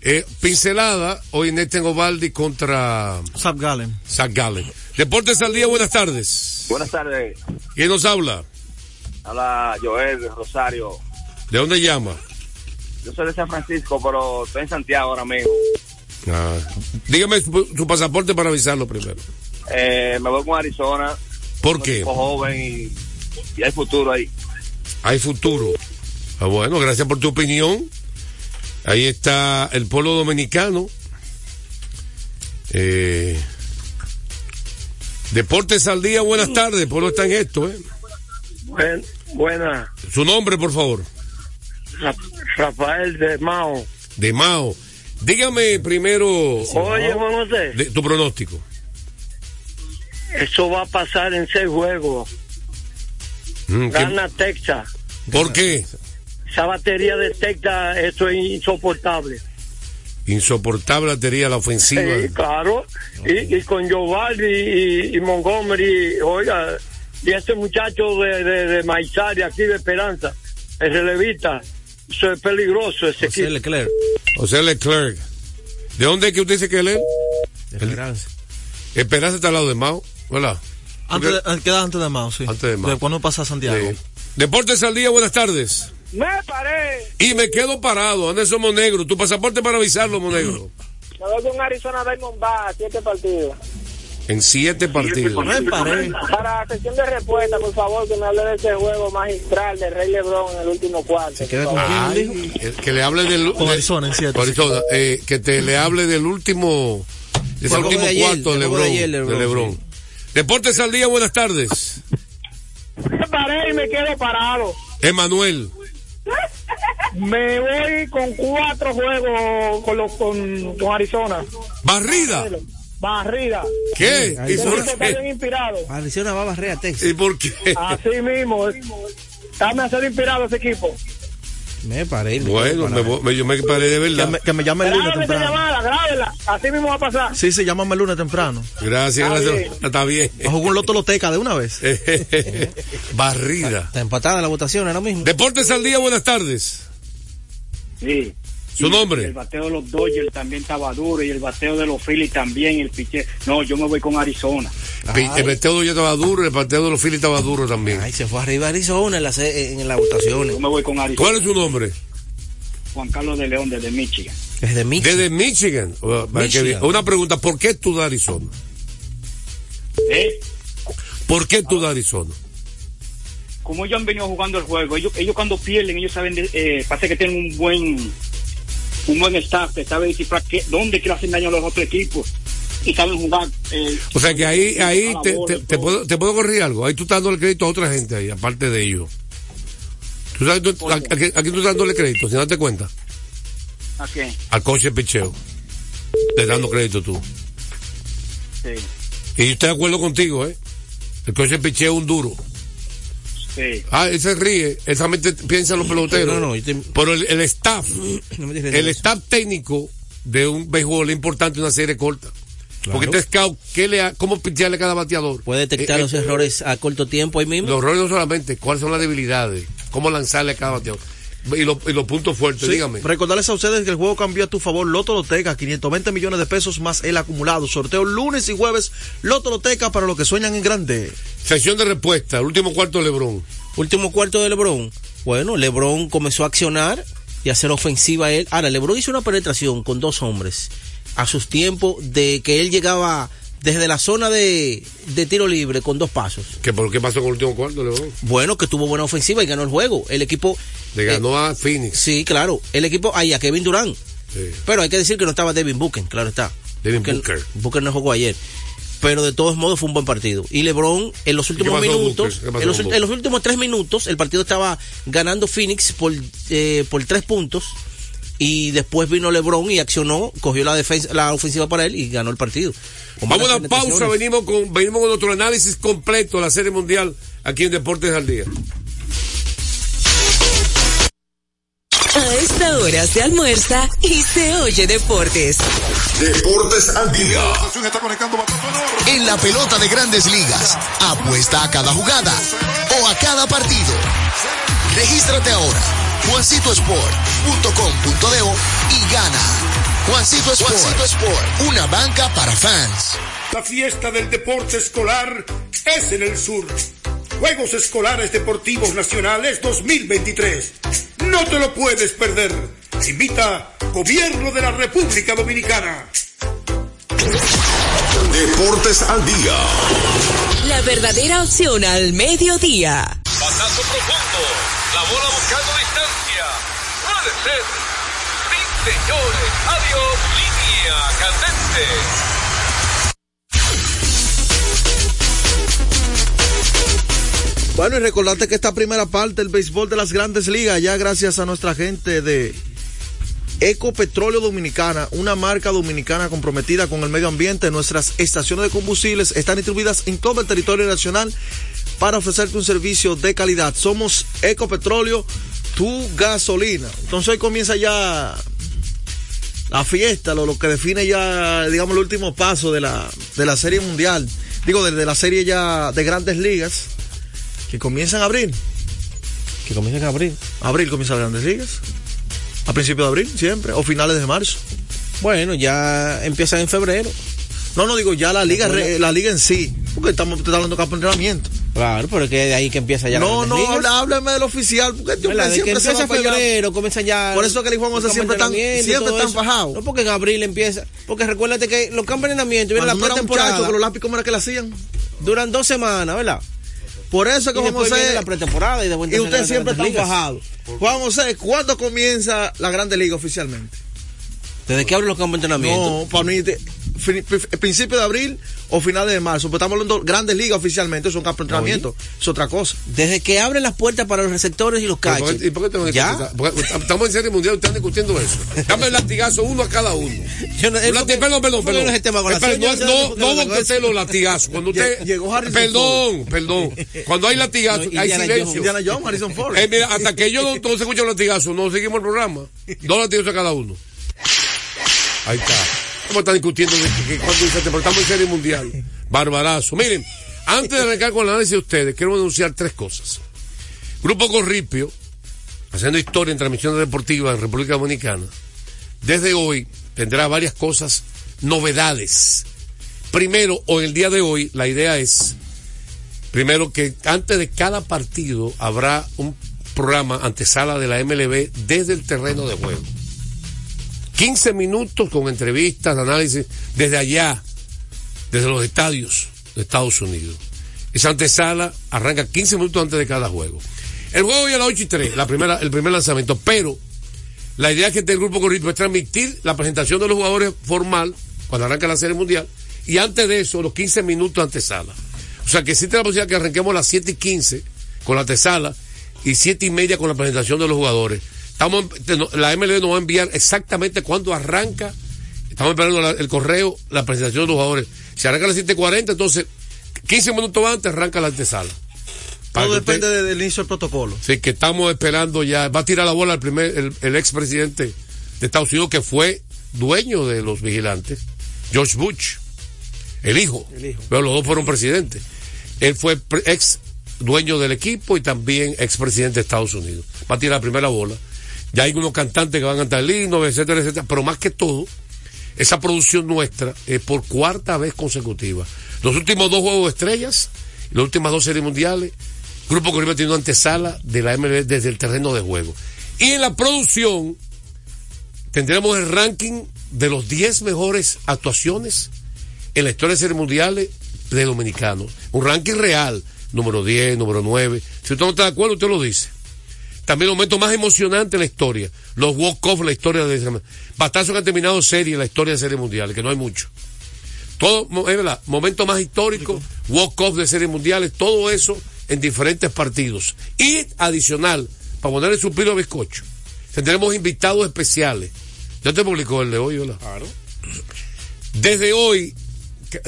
Speaker 8: eh, pincelada. Hoy Neten Ovaldi contra
Speaker 7: Zap Gallen.
Speaker 8: Gallen. Deportes al día, buenas tardes.
Speaker 15: Buenas tardes.
Speaker 8: ¿Quién nos habla?
Speaker 15: Habla Joel de Rosario.
Speaker 8: ¿De dónde llama?
Speaker 15: Yo soy de San Francisco, pero estoy en Santiago ahora mismo.
Speaker 8: Ah, dígame su, su pasaporte para avisarlo primero.
Speaker 15: Eh, me voy con Arizona.
Speaker 8: ¿Por qué?
Speaker 15: joven y, y hay futuro ahí.
Speaker 8: Hay futuro. Ah, bueno, gracias por tu opinión. Ahí está el pueblo dominicano. Eh, Deportes al día, buenas tardes. Pueblo está en esto, ¿eh?
Speaker 16: Buen- buena,
Speaker 8: Su nombre, por favor.
Speaker 16: Ra- Rafael de Mao.
Speaker 8: De Mao. Dígame primero
Speaker 16: Oye, Juan José,
Speaker 8: de- tu pronóstico.
Speaker 16: eso va a pasar en seis juegos.
Speaker 8: Mm, ¿qué-
Speaker 16: Gana Texas.
Speaker 8: ¿Por qué?
Speaker 16: Esa batería de Texas, eso es insoportable.
Speaker 8: Insoportable batería la ofensiva.
Speaker 16: Sí, claro. Y, y con Jovaldi y, y Montgomery, oiga,
Speaker 17: y este muchacho de, de, de Maizari aquí de Esperanza, el relevista, eso es peligroso ese
Speaker 6: José
Speaker 17: equipo.
Speaker 6: Leclerc.
Speaker 5: José Leclerc. ¿De dónde es que usted dice que él es?
Speaker 6: Esperanza.
Speaker 5: Esperanza está al lado de Mao, ¿verdad?
Speaker 7: Antes de, queda antes de Mao, sí.
Speaker 5: Antes de Mao.
Speaker 7: De cuando pasa a Santiago.
Speaker 5: Sí. Deportes al día, buenas tardes.
Speaker 17: Me paré.
Speaker 5: Y me quedo parado, Anderson Monegro. Tu pasaporte para avisarlo, Monegro.
Speaker 18: Me voy con Arizona Diamondbacks, siete partidos.
Speaker 5: En siete partidos.
Speaker 18: Para sesión de respuesta, por favor, que me hable de ese juego magistral de Rey Lebron en el último cuarto.
Speaker 7: ¿Se queda con
Speaker 5: Ay,
Speaker 7: quién,
Speaker 5: eh, que le hable del
Speaker 7: Con
Speaker 5: de-
Speaker 7: Arizona en siete.
Speaker 5: con Arizona, eh, que te le hable del último de ese último
Speaker 6: de ayer,
Speaker 5: cuarto de LeBron,
Speaker 6: de ayer,
Speaker 5: de
Speaker 6: LeBron,
Speaker 5: LeBron. Deportes al día, buenas tardes.
Speaker 18: Me paré y me quedo parado.
Speaker 5: Emanuel,
Speaker 18: Me voy con cuatro juegos con, los, con, con Arizona.
Speaker 5: barrida.
Speaker 18: Barrida.
Speaker 5: ¿Qué?
Speaker 6: Ahí
Speaker 5: ¿Y por
Speaker 18: equipo está bien
Speaker 5: qué?
Speaker 18: inspirado.
Speaker 6: Arizona va a barrer a Texas.
Speaker 5: ¿Y por qué?
Speaker 18: Así mismo. Dame a ser inspirado ese equipo.
Speaker 6: Me paré. me
Speaker 5: Bueno, me, me- yo me paré de
Speaker 7: Que
Speaker 5: verdad.
Speaker 7: me, que me llame el lunes temprano.
Speaker 18: llamada, grábela. Así mismo va a pasar.
Speaker 7: Sí, sí, llámame el lunes temprano.
Speaker 5: Gracias,
Speaker 18: Está
Speaker 5: gracias.
Speaker 18: bien.
Speaker 5: Está bien.
Speaker 7: A jugar un loto loteca de una vez.
Speaker 5: Barrida.
Speaker 6: Está empatada la votación ahora mismo.
Speaker 5: Deportes al día, buenas tardes.
Speaker 19: Sí.
Speaker 5: Su nombre.
Speaker 19: El bateo de los Dodgers también estaba duro y el bateo de los Phillies también, el piche. No, yo me voy con Arizona.
Speaker 5: El bateo ya estaba duro, el bateo de los Phillies estaba duro también.
Speaker 6: Ay, se fue arriba Arizona en las en las votaciones.
Speaker 19: Yo me voy con Arizona.
Speaker 5: ¿Cuál es su nombre?
Speaker 19: Juan Carlos de León desde Michigan.
Speaker 6: Desde Michigan.
Speaker 5: Desde Michigan. Bien. Una pregunta, ¿por qué tú de Arizona?
Speaker 19: ¿Eh?
Speaker 5: ¿Por qué tú de Arizona?
Speaker 19: Como ellos han venido jugando el juego, ellos, ellos cuando pierden, ellos saben, de, eh, parece que tienen un buen un buen staff que sabe descifrar qué, dónde que le hacen daño a los otros equipos y saben jugar. eh,
Speaker 5: O sea que ahí, ahí te,
Speaker 19: bola
Speaker 5: te-
Speaker 19: y
Speaker 5: te
Speaker 19: todo.
Speaker 5: puedo, te puedo corregir algo. Ahí tú estás dándole crédito a otra gente ahí, aparte de ellos. ¿Tú sabes, tú- a- aquí, aquí tú estás dándole crédito, sin darte cuenta,
Speaker 19: ¿A qué?
Speaker 5: al coche de picheo. Le estás dando crédito tú.
Speaker 19: Sí,
Speaker 5: Y yo estoy de acuerdo contigo, ¿eh? El coche de picheo es un duro.
Speaker 19: Sí.
Speaker 5: Ah, él se ríe, él solamente piensa en los peloteros.
Speaker 6: No, no, te-
Speaker 5: Pero el, el staff,
Speaker 6: No me digas
Speaker 5: el
Speaker 6: eso.
Speaker 5: staff técnico de un béisbol es importante en una serie corta. Porque este scout, ¿qué le ha, ¿cómo pichearle a cada bateador?
Speaker 6: Puede detectar
Speaker 5: Eh,
Speaker 6: los
Speaker 5: eh,
Speaker 6: errores a corto tiempo ahí mismo.
Speaker 5: Los errores no solamente, cuáles son las debilidades, cómo lanzarle a cada bateador. Y, lo- y los puntos fuertes,
Speaker 7: Sí,
Speaker 5: dígame.
Speaker 7: Recordarles a ustedes que el juego cambió a tu favor. Loto Loteca, 520 millones de pesos más el acumulado. Sorteo lunes y jueves. Loto Loteca para los que sueñan en grande.
Speaker 5: Sección de respuesta, el último cuarto de Lebron.
Speaker 6: Último cuarto de LeBron. Bueno, LeBron comenzó a accionar y a hacer ofensiva a él. Ahora, LeBron hizo una penetración con dos hombres a sus tiempos de que él llegaba desde la zona de, de tiro libre con dos pasos.
Speaker 5: ¿Qué, por qué pasó con el último cuarto Lebron?
Speaker 6: Bueno, que tuvo buena ofensiva y ganó el juego. El equipo.
Speaker 5: Le ganó a Phoenix.
Speaker 6: Sí, claro. El equipo. Ahí a Kevin Durant.
Speaker 5: Sí.
Speaker 6: Pero hay que decir que no estaba Devin Booker, claro está.
Speaker 5: Devin
Speaker 6: Booker-
Speaker 5: Booker.
Speaker 6: Booker no jugó ayer. Pero de todos modos fue un buen partido. Y LeBron en los últimos minutos, en los, en los últimos tres minutos, el partido estaba ganando Phoenix por, eh, por tres puntos. Y después vino LeBron y accionó, cogió la defensa, la ofensiva para él y ganó el partido. Con
Speaker 5: Vamos a una pausa, venimos con, venimos con nuestro análisis completo de la Serie Mundial aquí en Deportes al Día.
Speaker 10: A esta hora se almuerza y se oye deportes.
Speaker 13: Deportes al día. En la pelota de grandes ligas, apuesta a cada jugada o a cada partido. Regístrate ahora, juancitosport.com.de y gana. Juancito Sport, Juancito Sport, una banca para fans.
Speaker 12: La fiesta del deporte escolar es en el sur. Juegos Escolares Deportivos Nacionales 2023. No te lo puedes perder. Invita Gobierno de la República Dominicana.
Speaker 13: Deportes al día.
Speaker 10: La verdadera opción al mediodía.
Speaker 20: Batazo profundo. La bola buscando. Ser. Sí, señores. Adiós. Línea candente.
Speaker 7: Bueno, y recordarte que esta primera parte del béisbol de las grandes ligas, ya gracias a nuestra gente de Ecopetróleo Dominicana, una marca dominicana comprometida con el medio ambiente, nuestras estaciones de combustibles están distribuidas en todo el territorio nacional para ofrecerte un servicio de calidad. Somos Ecopetróleo, tu gasolina. Entonces hoy comienza ya la fiesta, lo, lo que define ya, digamos, el último paso de la, de la serie mundial. Digo, de, de la serie ya de grandes ligas. Que comienzan a abrir.
Speaker 6: Que comienzan a abrir.
Speaker 7: Abril comienza las grandes ligas. A principios de abril, siempre. O finales de marzo.
Speaker 6: Bueno, ya empiezan en febrero.
Speaker 7: No, no digo ya la liga, la liga en sí. Porque estamos está hablando de campo de entrenamiento.
Speaker 6: Claro, pero es que de ahí que empieza ya
Speaker 7: No, no, habla- háblame del oficial. Porque este hombre
Speaker 6: De que
Speaker 7: siempre se va
Speaker 6: febrero, comienza ya.
Speaker 7: Por eso que el Juan José siempre están, siempre están fajados.
Speaker 6: No, porque en abril empieza. Porque recuérdate que los campos de entrenamiento viene la pretemporada.
Speaker 7: con los lápiz, ¿cómo era que la hacían?
Speaker 6: Duran dos semanas, ¿verdad?
Speaker 7: Por eso es que
Speaker 6: Y
Speaker 7: Juan José.
Speaker 6: viene la pretemporada y después
Speaker 7: Y
Speaker 6: las
Speaker 7: siempre
Speaker 6: ligas.
Speaker 7: fajados. Juan José, ¿cuándo comienza la Grande Liga oficialmente?
Speaker 6: ¿Desde que abren los campos de entrenamiento?
Speaker 7: No, para mí, de- pri- principio de abril o finales de marzo. Pues estamos hablando de Grandes Ligas oficialmente, son campos de entrenamiento. Es otra cosa.
Speaker 6: Desde que abren las puertas para los receptores y los
Speaker 5: ¿Pero qué- ¿Y por qué tengo que estamos en serie mundial, ustedes están discutiendo eso. Dame el latigazo uno a cada uno.
Speaker 6: Yo no-
Speaker 5: Un lati- perdón, perdón, perdón.
Speaker 6: no serie,
Speaker 5: no, no, no
Speaker 6: no
Speaker 5: los latigazos. Cuando usted.
Speaker 7: Llegó Harrison
Speaker 5: Perdón, perdón. Cuando hay latigazos,
Speaker 6: No,
Speaker 5: hay silencio.
Speaker 7: Indiana Jones, Harrison Ford.
Speaker 5: Eh, mira, hasta que yo no, no se escucha los latigazos, no seguimos el programa. Dos latigazos a cada uno. Ahí está. ¿Cómo están discutiendo de que, dice? Pero estamos en serie mundial. Barbarazo. Miren, antes de arrancar con el análisis de ustedes, quiero denunciar tres cosas. Grupo Corripio, haciendo historia en transmisiones deportivas en República Dominicana, desde hoy tendrá varias cosas, novedades. Primero, o en el día de hoy, la idea es, primero que antes de cada partido habrá un programa antesala de la MLB desde el terreno de juego. 15 minutos con entrevistas, análisis, desde allá, desde los estadios de Estados Unidos. Esa antesala arranca 15 minutos antes de cada juego. El juego hoy a las 8 y 3, la primera, el primer lanzamiento, pero la idea que el grupo Corripio es transmitir la presentación de los jugadores formal cuando arranca la Serie Mundial y antes de eso los 15 minutos antesala. O sea que existe la posibilidad que arranquemos a las 7 y 15 con la antesala y 7 y media con la presentación de los jugadores. Estamos, la MLB nos va a enviar exactamente cuándo arranca. Estamos esperando la- el correo, la presentación de los jugadores. Si arranca a las 7.40, entonces 15 minutos antes arranca la antesala. Para
Speaker 7: Todo
Speaker 5: usted-
Speaker 7: depende de- del inicio del protocolo.
Speaker 5: Sí, que estamos esperando ya. Va a tirar la bola el primer, el, el expresidente de Estados Unidos que fue dueño de los vigilantes, George Bush, el hijo. Pero los dos fueron presidentes. Él fue ex dueño del equipo y también expresidente de Estados Unidos. Va a tirar la primera bola. Ya hay unos cantantes que van a cantar himno, etcétera, etcétera. Pero más que todo, esa producción nuestra es por cuarta vez consecutiva. Los últimos dos juegos de estrellas, las últimas dos series mundiales, Grupo Corriba tiene una antesala de la MLB desde el terreno de juego. Y en la producción tendremos el ranking de los 10 mejores actuaciones en la historia de series mundiales de dominicanos. Un ranking real, número 10, número 9. Si usted no está de acuerdo, usted lo dice. También el momento más emocionante de la historia. Los walk-off, la historia de Batazos que han terminado serie en la historia de series mundiales, que no hay mucho. Todo, es verdad, momento más histórico, walk-off de series mundiales, todo eso en diferentes partidos. Y adicional, para ponerle suspiro a bizcocho, tendremos invitados especiales. Ya te publicó el de hoy, ¿verdad? Claro. Desde hoy,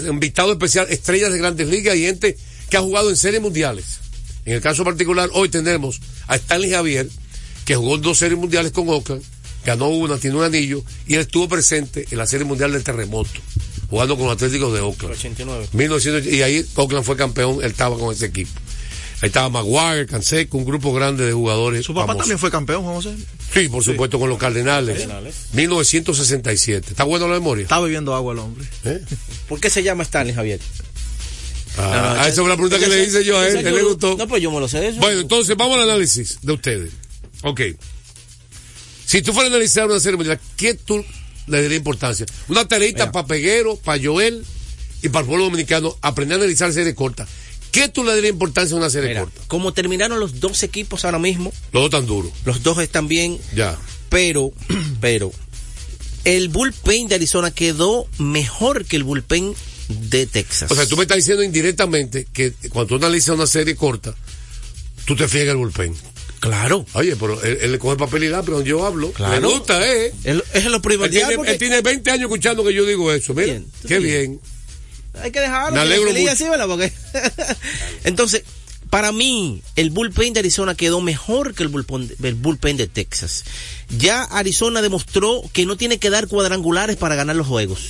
Speaker 5: invitado especial, estrellas de grandes ligas y gente que ha jugado en series mundiales. En el caso particular, hoy tenemos a Stanley Javier, que jugó dos series mundiales con Oakland, ganó una, tiene un anillo, y él estuvo presente en la serie mundial del terremoto, jugando con los Atléticos de Oakland.
Speaker 6: 89.
Speaker 5: 1900, y ahí Oakland fue campeón, él estaba con ese equipo. Ahí estaba Maguire, Canseco, un grupo grande de jugadores.
Speaker 7: Su papá
Speaker 5: famosos.
Speaker 7: también fue campeón, Juan José.
Speaker 5: Sí, por supuesto, con los Cardenales.
Speaker 6: Cardenales.
Speaker 5: 1967. ¿Está bueno la memoria?
Speaker 7: Está bebiendo agua el hombre.
Speaker 5: ¿Eh?
Speaker 6: ¿Por qué se llama Stanley Javier?
Speaker 5: Ah,
Speaker 6: No, no,
Speaker 5: esa es una pregunta que le hice yo a él, él le gustó.
Speaker 6: No, pues yo me lo sé eso.
Speaker 5: Bueno, entonces vamos al análisis de ustedes. Ok. Si tú fueras a analizar una serie mundial, ¿qué tú le darías importancia? Una tareita para Peguero, para Joel y para el pueblo dominicano, aprender a analizar series cortas. ¿Qué tú le darías importancia a una serie
Speaker 6: Mira,
Speaker 5: corta?
Speaker 6: como terminaron los dos equipos ahora mismo,
Speaker 5: Los dos tan duros.
Speaker 6: los dos están bien,
Speaker 5: Ya.
Speaker 6: pero, pero, el bullpen de Arizona quedó mejor que el bullpen de Texas.
Speaker 5: O sea, tú me estás diciendo indirectamente que cuando tú analizas una serie corta, tú te fijas el bullpen.
Speaker 6: Claro.
Speaker 5: Oye, pero él, él le coge papel y lápiz donde yo hablo.
Speaker 6: Claro.
Speaker 5: Me gusta, ¿eh?
Speaker 6: Él- es lo
Speaker 5: Él
Speaker 6: primordial
Speaker 5: tiene,
Speaker 6: porque
Speaker 5: él tiene 20 años escuchando que yo digo eso. Mira,
Speaker 6: Bien,
Speaker 5: qué
Speaker 6: bien.
Speaker 5: bien.
Speaker 6: hay que dejarlo.
Speaker 5: Me alegro
Speaker 6: feliz
Speaker 5: mucho.
Speaker 6: así, ¿verdad? Porque- Entonces, para mí, el bullpen de Arizona quedó mejor que el bullpen, el bullpen de Texas. Ya Arizona demostró que no tiene que dar cuadrangulares para ganar los juegos.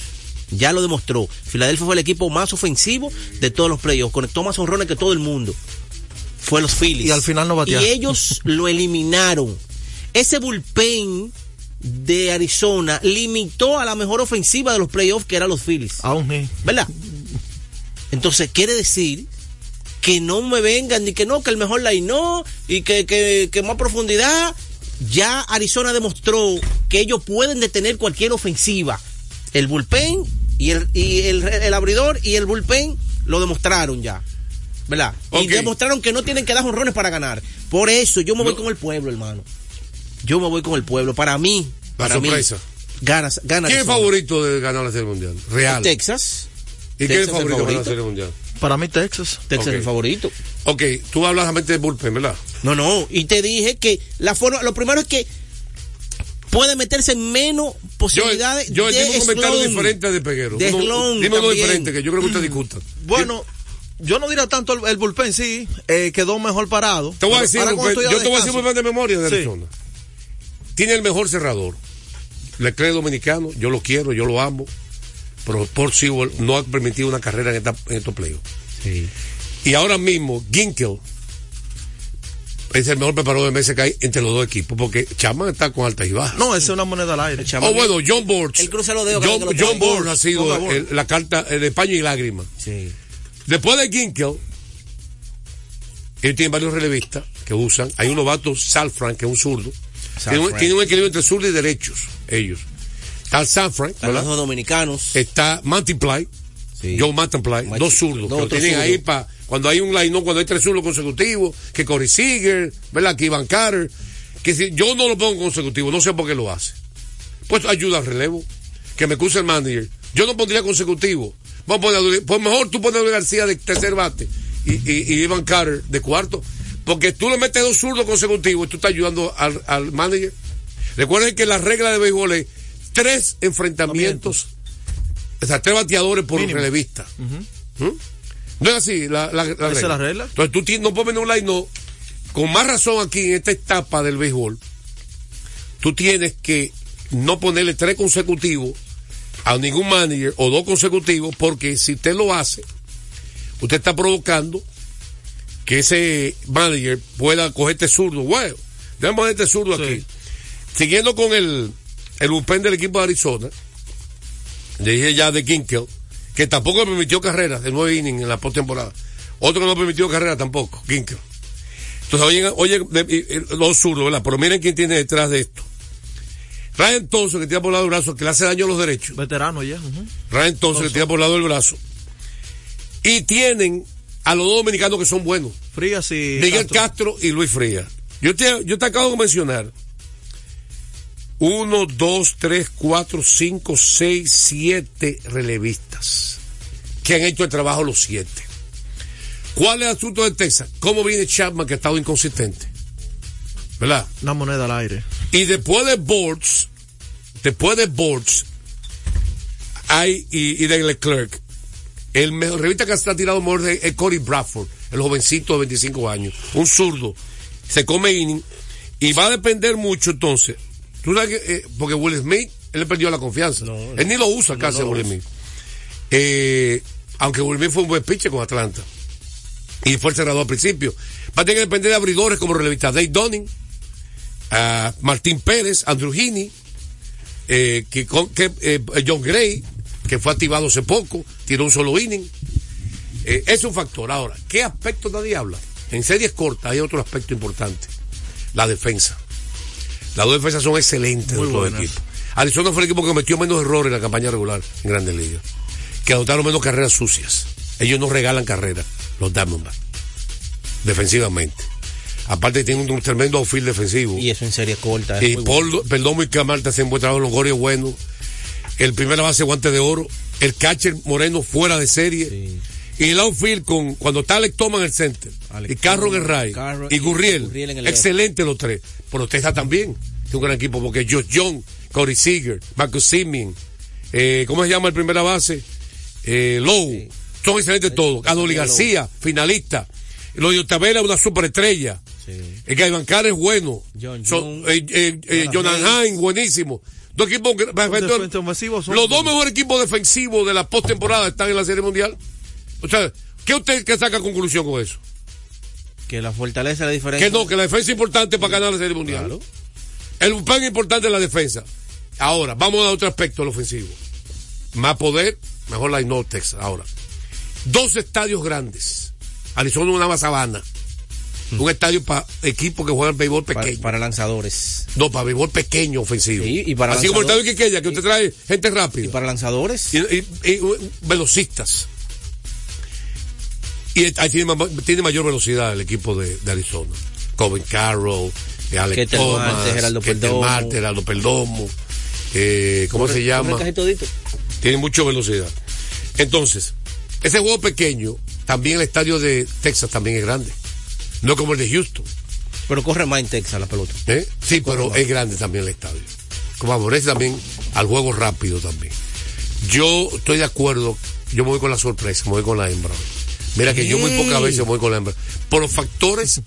Speaker 6: Ya lo demostró. Filadelfia fue el equipo más ofensivo de todos los playoffs. Conectó más honrones que todo el mundo. fue los Phillies.
Speaker 7: Y al final no batearon.
Speaker 6: Y ellos lo eliminaron. Ese bullpen de Arizona limitó a la mejor ofensiva de los playoffs que eran los Phillies.
Speaker 7: Aún sí.
Speaker 6: ¿Verdad? Entonces quiere decir que no me vengan ni que no, que el mejor line no y que, que, que más profundidad. Ya Arizona demostró que ellos pueden detener cualquier ofensiva. El bullpen y el, y el, el abridor y el bullpen lo demostraron ya. ¿Verdad? Y demostraron que no tienen que dar honrones para ganar. Por eso yo me voy con el pueblo, hermano. Yo me voy con el pueblo. Para mí,
Speaker 5: La
Speaker 6: para mí,
Speaker 5: sorpresa.
Speaker 6: gana, gana
Speaker 5: ¿Quién es favorito de ganar la Serie Mundial? Real.
Speaker 6: Texas.
Speaker 5: ¿Y quién es favorito de ganar la
Speaker 6: favorito.
Speaker 5: Serie Mundial?
Speaker 7: Para mí Texas.
Speaker 6: Texas es el favorito.
Speaker 5: Ok, tú hablas solamente de bullpen, ¿verdad?
Speaker 6: No, no, y te dije que la forma, lo primero es que puede meterse en menos posibilidades
Speaker 5: Yo
Speaker 6: de
Speaker 5: tengo un comentario diferente de Peguero.
Speaker 6: De
Speaker 5: dime uno diferente que yo creo que usted discuta.
Speaker 7: Bueno, yo no diría tanto el, el bullpen, sí, eh, quedó mejor parado.
Speaker 5: Te voy a decir, bullpen- yo te voy a decir un
Speaker 7: descanso-
Speaker 5: bullpen de memoria de
Speaker 7: Sí.
Speaker 5: Arizona. Tiene el mejor cerrador. Leclerc dominicano, yo lo quiero, yo lo amo. Pero por Sewell no ha permitido una carrera en, esta, en estos playoffs. Y ahora mismo, Ginkel es el mejor preparador de mesa que hay entre los dos equipos, porque Chapman está con altas y bajas.
Speaker 7: No, esa es una moneda al aire.
Speaker 5: Oh, bueno, John Borges.
Speaker 6: Él cruza los dedos
Speaker 5: John,
Speaker 6: que lo
Speaker 5: John ha sido el- la carta eh, de paño y lágrima.
Speaker 6: Sí.
Speaker 5: Después de Ginkel, ellos tienen varios relevistas que usan. Hay un novato, Salfran, que es un zurdo. Tiene un, tiene un equilibrio entre zurdo y derechos, ellos. Está el Salfran,
Speaker 6: Están los dominicanos.
Speaker 5: Está Multiply,
Speaker 6: Sí.
Speaker 5: Multiply,
Speaker 6: Mati-
Speaker 5: dos zurdos.
Speaker 6: dos
Speaker 5: que lo tienen ahí para cuando hay un line, no, cuando hay tres zurdos consecutivos, que Corey Seager, ¿verdad? Que Ivan Carter. Que si yo no lo pongo consecutivo, no sé por qué lo hace. Pues ayuda al relevo. Que me excuse el manager. Yo no pondría consecutivo. Vamos a poner, pues mejor tú pones a Luis García de tercer bate y, y, y Ivan Carter de cuarto. Porque tú le metes dos zurdos consecutivos y tú estás ayudando al, al manager. Recuerden que la regla de béisbol es tres enfrentamientos, o sea, tres bateadores por relevista. ¿Mm? No es así la, la, la
Speaker 7: Esa es la regla.
Speaker 5: Entonces tú tienes- no puedes venir un line, no. Con más razón aquí en esta etapa del béisbol, tú tienes que no ponerle tres consecutivos a ningún manager o dos consecutivos, porque si usted lo hace, usted está provocando que ese manager pueda coger este zurdo. Bueno, déjame poner este zurdo aquí. Siguiendo con el, el bullpen del equipo de Arizona, le dije ya de Kinkel, que tampoco le permitió carreras de nueve innings en la postemporada. Otro que no permitió carrera tampoco, Kinkel. Entonces, oye, los zurdos, ¿verdad? Pero miren quién tiene detrás de esto. Ryan Thompson, que tira por el lado del brazo, que le hace daño a los derechos.
Speaker 7: Veterano ya. ujú.
Speaker 5: Ryan Thompson, que tira por el lado del brazo. Y tienen a los dos dominicanos que son buenos.
Speaker 7: Frías y.
Speaker 5: Miguel
Speaker 7: Castro.
Speaker 5: Castro y Luis Frías. Yo te, yo te acabo de mencionar uno, dos, tres, cuatro, cinco, seis, siete relevistas que han hecho el trabajo los siete. ¿Cuál es el asunto de Texas? ¿Cómo viene Chapman que ha estado inconsistente? ¿Verdad?
Speaker 7: Una moneda al aire.
Speaker 5: Y después de Boards, después de Boards, hay, y, y de Leclerc, el mejor revista que se ha tirado mejor es Cory Bradford, el jovencito de 25 años, un zurdo, se come inning, y va a depender mucho entonces. Tú sabes que, eh, porque Will Smith, él le perdió la confianza. él ni lo usa casi
Speaker 6: no lo
Speaker 5: Will. Smith. Eh, aunque Will Smith fue un buen pitcher con Atlanta. Y fue el cerrador al principio. Va a tener que depender de abridores como relevista Dave Dunning, a Martín Pérez, Andrew Heaney, eh, que, con- que, John Gray, que fue activado hace poco, tiró un solo inning. Es un factor. Ahora, ¿qué aspecto nadie habla? En series cortas hay otro aspecto importante. La defensa. Las dos defensas son excelentes de
Speaker 7: Muy buenas.
Speaker 5: equipos. Arizona fue el equipo que cometió menos errores en la campaña regular en Grandes Ligas. Que adoptaron menos carreras sucias. Ellos no regalan carreras, los Diamondbacks. Defensivamente. Aparte tienen un tremendo outfield defensivo.
Speaker 6: Y eso en serie corta.
Speaker 5: Y Paul,
Speaker 6: bueno.
Speaker 5: perdón, muy Camarta hacen buen trabajo, los goles buenos. El primera base guante de oro. El catcher Moreno fuera de serie. Y el outfield con, cuando está Alex Thomas en el center.
Speaker 6: Alex
Speaker 5: y Carro en el right.
Speaker 6: Carro
Speaker 5: Y
Speaker 6: y
Speaker 5: Gurriel.
Speaker 6: Gurriel en el.
Speaker 5: Excelente los tres. Pero Texas también. Es un gran equipo porque Josh Young, Corey Seager, Marcus Simeon, eh, ¿cómo se llama el primera base? Eh, Lowe. Son excelentes todos. Adoli
Speaker 6: Lowe.
Speaker 5: García, finalista. Lo de Otavera, una superestrella. El Gaivan Carr es bueno.
Speaker 6: John
Speaker 5: Son-
Speaker 6: Jung.
Speaker 5: eh, eh, eh,
Speaker 6: Jonathan
Speaker 5: Hines, buenísimo. Dos equipos, los dos mejores equipos defensivos de la postemporada están en la Serie Mundial. O sea, ¿qué usted que saca conclusión con eso?
Speaker 6: Que la fortaleza la diferencia.
Speaker 5: Que no, que la defensa es importante para ganar la Serie Mundial. El pan importante es la defensa. Ahora, vamos a otro aspecto al ofensivo. Más poder, mejor la no Texas. Ahora, dos estadios grandes. Arizona una más sabana. Un estadio para equipos que juegan béisbol pequeño.
Speaker 6: Para, lanzadores.
Speaker 5: No, para béisbol pequeño ofensivo.
Speaker 6: Sí, y para
Speaker 5: Así como el estadio de Quiqueya, que usted trae gente rápida.
Speaker 6: Y para lanzadores.
Speaker 5: Y, y- y velocistas. Y ahí tiene, tiene mayor velocidad el equipo de, de Arizona. Coben Carroll, eh, Alex
Speaker 6: Ketel
Speaker 5: Thomas,
Speaker 6: Marte, Geraldo Perdomo.
Speaker 5: Marte, Geraldo Perdomo. Eh, ¿Cómo
Speaker 6: Corre-
Speaker 5: se llama? Tiene mucha velocidad. Entonces, ese juego pequeño, también el estadio de Texas también es grande. No como el de Houston.
Speaker 6: Pero corre más en Texas la pelota.
Speaker 5: ¿eh? Sí,
Speaker 6: Corre
Speaker 5: pero
Speaker 6: más.
Speaker 5: es grande también el estadio. Como favorece también al juego rápido también. Yo estoy de acuerdo, yo me voy con la sorpresa, me voy con la hembra. Mira que yo muy pocas veces voy con la hembra. Por los factores,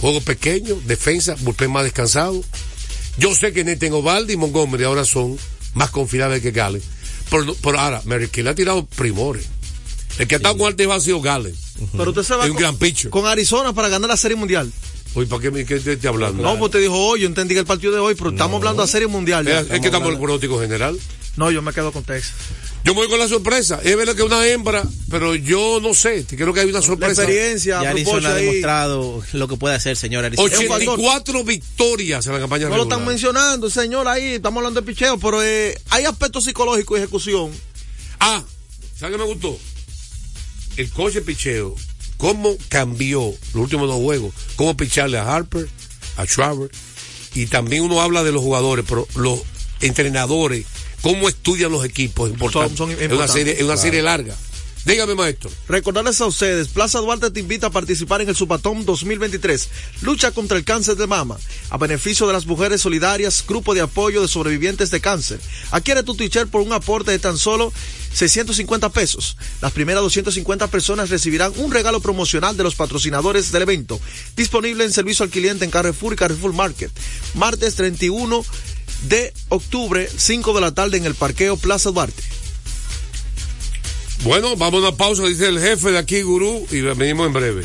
Speaker 5: juego pequeño, defensa, bullpen más descansado. Yo sé que Neten Ovaldi y Montgomery ahora son más confiables que Galen. Pero, pero ahora, Kay le ha tirado primores. El que ha estado con arte ha sido Galen.
Speaker 7: Pero usted se va con,
Speaker 5: gran
Speaker 7: con Arizona para ganar la Serie Mundial.
Speaker 5: Oye, ¿para qué me qué te estoy hablando?
Speaker 7: No, pues te dijo hoy, yo entendí que el partido de hoy, pero estamos hablando de Serie Mundial. ya.
Speaker 5: Es, es que estamos en el pronóstico general.
Speaker 7: No, yo me quedo con Texas.
Speaker 5: Yo me voy con la sorpresa. Es verdad que es una hembra, pero yo no sé. Creo que hay una sorpresa.
Speaker 7: experiencia,
Speaker 6: Ya
Speaker 7: a
Speaker 6: Arizona ha
Speaker 7: ahí.
Speaker 6: demostrado lo que puede hacer, señor Arizona.
Speaker 5: 84 victorias en la campaña
Speaker 7: No lo están mencionando, señor, ahí estamos hablando de picheo, pero eh, hay aspectos psicológicos y ejecución.
Speaker 5: Ah, ¿sabes qué me gustó? El coche picheo, cómo cambió los últimos dos juegos, cómo picharle a Harper, a Schwarber, y también uno habla de los jugadores, pero los entrenadores, cómo estudian los equipos, es importante.
Speaker 7: Son- son
Speaker 5: es una
Speaker 7: importantes.
Speaker 5: serie, es una
Speaker 7: Claro.
Speaker 5: serie larga. Dígame, maestro.
Speaker 7: Recordarles a ustedes, Plaza Duarte te invita a participar en el Supatón 2023, lucha contra el cáncer de mama, a beneficio de las mujeres solidarias, grupo de apoyo de sobrevivientes de cáncer. Adquiere tu t-shirt por un aporte de tan solo 650 pesos. Las primeras 250 personas recibirán un regalo promocional de los patrocinadores del evento, disponible en servicio al cliente en Carrefour y Carrefour Market. Martes 31 de octubre, 5 de la tarde en el parqueo Plaza Duarte.
Speaker 5: Bueno, vamos a una pausa, dice el jefe de aquí, Gurú, y venimos en breve.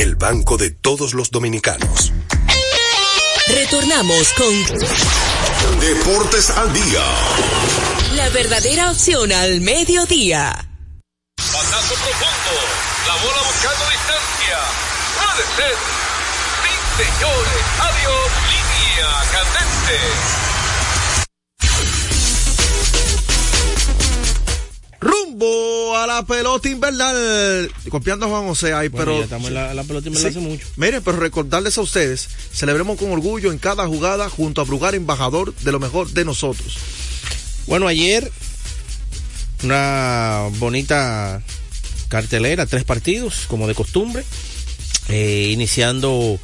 Speaker 11: el banco de todos los dominicanos.
Speaker 10: Retornamos con
Speaker 13: Deportes al día.
Speaker 10: la verdadera opción al mediodía.
Speaker 20: Batazo profundo. La bola buscando distancia. Puede ser. Sí, señores. Adiós. Línea candente.
Speaker 7: Rumbo a la pelota invernal. Copiando a Juan José ahí,
Speaker 6: Bueno,
Speaker 7: pero.
Speaker 6: ya estamos en la, la pelota invernal
Speaker 7: Sí.
Speaker 6: hace mucho.
Speaker 7: Mire, pero recordarles a ustedes, celebremos con orgullo en cada jugada junto a Brugar, embajador de lo mejor de nosotros.
Speaker 6: Bueno, ayer una bonita cartelera, tres partidos, como de costumbre, Eh, iniciando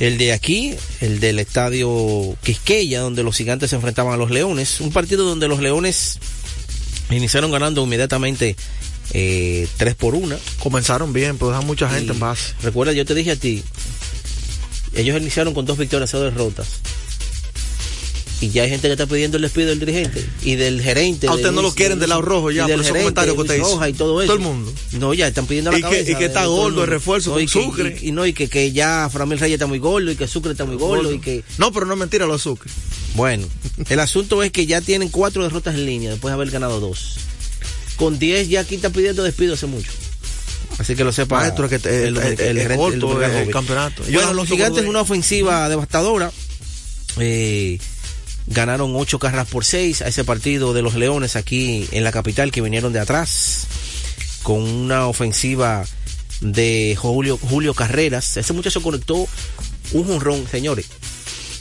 Speaker 6: el de aquí, el del estadio Quisqueya, donde los gigantes se enfrentaban a los leones, un partido donde los leones iniciaron ganando inmediatamente eh, 3 por 1.
Speaker 7: Comenzaron bien, pero dejan mucha gente en base.
Speaker 6: Recuerda, yo te dije a ti, ellos iniciaron con dos victorias, cero derrotas. Y ya hay gente que está pidiendo el despido del dirigente y del gerente.
Speaker 7: A usted no lo quieren del lado rojo ya,
Speaker 6: y
Speaker 7: por esos
Speaker 6: gerente,
Speaker 7: comentarios que usted hizo.
Speaker 6: Y todo eso.
Speaker 7: Todo el mundo.
Speaker 6: No, ya están pidiendo la
Speaker 7: Y que-
Speaker 6: cabeza.
Speaker 7: y que está gordo el refuerzo con
Speaker 6: y que-
Speaker 7: Sucre.
Speaker 6: Y, y no, y que, que ya Framil Reyes está muy gordo y que Sucre está muy gordo y que...
Speaker 7: No, pero no es mentira lo de Sucre.
Speaker 6: Bueno, el asunto es que ya tienen cuatro derrotas en línea después de haber ganado dos. Con 10 ya aquí está pidiendo despido hace mucho. Así que lo sepa.
Speaker 7: Maestro, que te-
Speaker 6: el, el, el
Speaker 7: corto el
Speaker 6: joven.
Speaker 7: campeonato.
Speaker 6: Bueno,
Speaker 7: no
Speaker 6: los gigantes una ofensiva devastadora. Eh, ganaron ocho carreras por seis a ese partido de los Leones aquí en la capital que vinieron de atrás con una ofensiva de Julio, Julio Carreras. Ese muchacho conectó un jonrón, señores,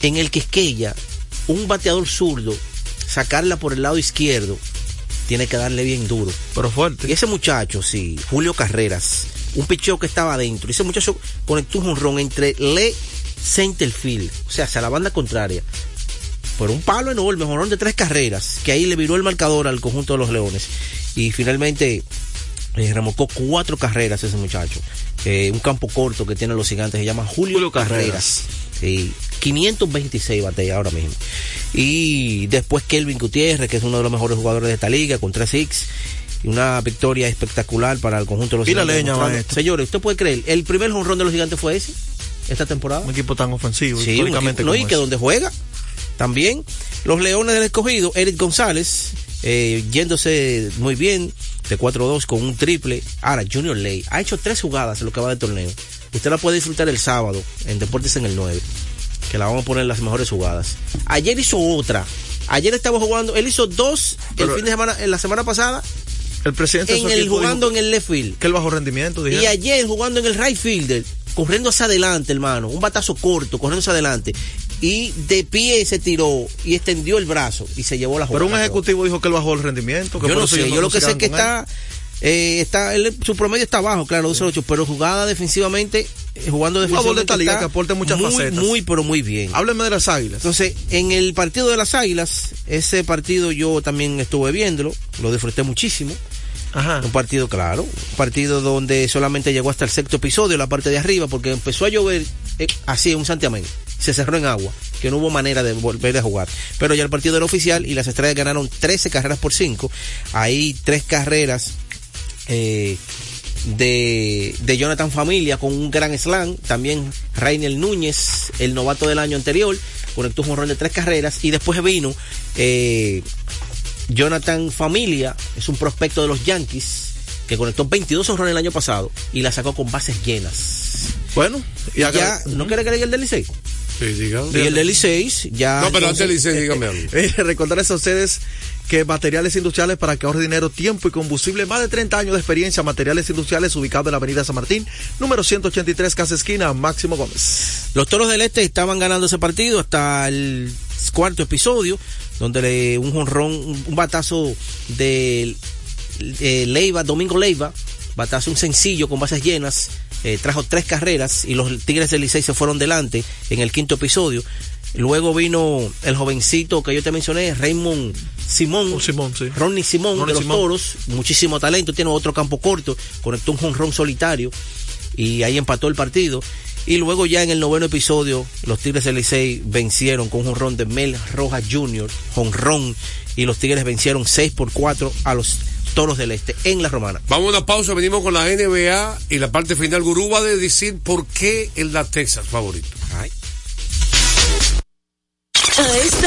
Speaker 6: en el Quisqueya, un bateador zurdo, sacarla por el lado izquierdo, tiene que darle bien duro.
Speaker 7: Pero fuerte.
Speaker 6: Y ese muchacho, sí, Julio Carreras, un picheo que estaba adentro. Ese muchacho conectó un jonrón entre Le Centerfield, o sea, hacia la banda contraria. Por un palo enorme, jonrón de tres carreras, que ahí le viró el marcador al conjunto de los Leones. Y finalmente eh, remolcó cuatro carreras ese muchacho. Eh, un campo corto que tienen los gigantes, se llama Julio, Carreras. Sí, 526 batea ahora mismo. Y después Kelvin Gutiérrez, que es uno de los mejores jugadores de esta liga, con 3 x y una victoria espectacular para el conjunto de los
Speaker 7: Y la leña, maestro.
Speaker 6: Señores, ¿usted puede creer? El primer jonrón de los gigantes fue ese, esta temporada.
Speaker 7: Un equipo tan ofensivo,
Speaker 6: Sí,
Speaker 7: históricamente.
Speaker 6: equipo- no, y
Speaker 7: como
Speaker 6: que donde juega también. Los Leones del Escogido, Eric González, eh, yéndose muy bien de 4-2 con un triple. Ahora, Junior Ley ha hecho tres jugadas en lo que va del torneo. Usted la puede disfrutar el sábado en Deportes en el 9, que la vamos a poner en las mejores jugadas. Ayer hizo otra. Ayer estaba jugando, él hizo dos
Speaker 7: Pero-
Speaker 6: el fin de semana, en la semana pasada,
Speaker 7: El presidente de
Speaker 6: en el jugando en el left field.
Speaker 7: que el bajo rendimiento, dijeron.
Speaker 6: Y ayer jugando en el right fielder, corriendo hacia adelante, hermano, un batazo corto, corriendo hacia adelante. Y de pie se tiró y extendió el brazo y se llevó la jugada.
Speaker 7: Pero un ejecutivo dijo que él bajó el rendimiento. Que
Speaker 6: Yo no sé, yo
Speaker 7: no
Speaker 6: lo que sé es que está, eh, está él- su promedio está bajo, claro, 2-8, pero jugada defensivamente, eh, jugando
Speaker 7: de
Speaker 6: defensivamente.
Speaker 7: esta liga
Speaker 6: está
Speaker 7: que aporte muchas
Speaker 6: muy,
Speaker 7: facetas.
Speaker 6: Muy, pero muy bien.
Speaker 7: Hábleme de las águilas.
Speaker 6: Entonces, en el partido de las águilas, ese partido yo también estuve viéndolo, lo disfruté muchísimo.
Speaker 7: Ajá.
Speaker 6: Un partido claro, un partido donde solamente llegó hasta el sexto episodio, la parte de arriba, porque empezó a llover eh, así un santiamén. Se cerró en agua, que no hubo manera de volver a jugar. Pero ya el partido era oficial y las estrellas ganaron 13 carreras por 5. Ahí tres carreras eh, de, de Jonathan Familia con un gran slam. También Rainel Núñez, el novato del año anterior, conectó un jonrón de tres carreras. Y después vino eh, Jonathan Familia, es un prospecto de los Yankees, que conectó 22 honrones el año pasado y la sacó con bases llenas.
Speaker 7: Bueno,
Speaker 6: y ya, ¿no quiere que le diga el del Licey?
Speaker 5: Sí.
Speaker 6: Y el del Licey ya...
Speaker 5: No, pero antes
Speaker 6: entonces-
Speaker 5: del Licey, dígame algo.
Speaker 7: Eh, recordarles a ustedes que materiales industriales para que ahorre dinero, tiempo y combustible, más de 30 años de experiencia, materiales industriales ubicado en la avenida San Martín, número 183, casa esquina, Máximo Gómez.
Speaker 6: Los Toros del Este estaban ganando ese partido hasta el cuarto episodio, donde le, un jonrón, un, batazo de eh, Leiva, Domingo Leiva, batazo un sencillo con bases llenas, eh, trajo tres carreras y los Tigres del Licey se fueron delante en el quinto episodio. Luego vino el jovencito que yo te mencioné, Raymond Simón,
Speaker 7: Simón sí.
Speaker 6: Ronnie Simón
Speaker 7: Ronnie
Speaker 6: de los
Speaker 7: Simón.
Speaker 6: Toros, muchísimo talento, tiene otro campo corto, conectó un jonrón solitario y ahí empató el partido. Y luego ya en el noveno episodio, los Tigres del Licey vencieron con un jonrón de Mel Rojas Jr., jonrón, y los Tigres vencieron 6 por 4 a los Toros del Este en la Romana.
Speaker 5: Vamos a una pausa, venimos con la NBA y la parte final. Gurú va a decir por qué el da Texas favorito. Yes.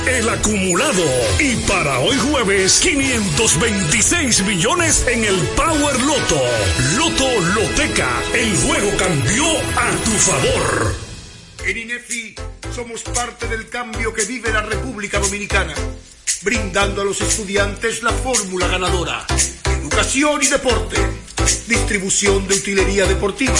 Speaker 12: el acumulado. Y para hoy jueves, 526 millones en el Power Loto. Loto Loteca, el juego cambió a tu favor.
Speaker 21: En INEFI somos parte del cambio que vive la República Dominicana, brindando a los estudiantes la fórmula ganadora. Educación y deporte, distribución de utilería deportiva,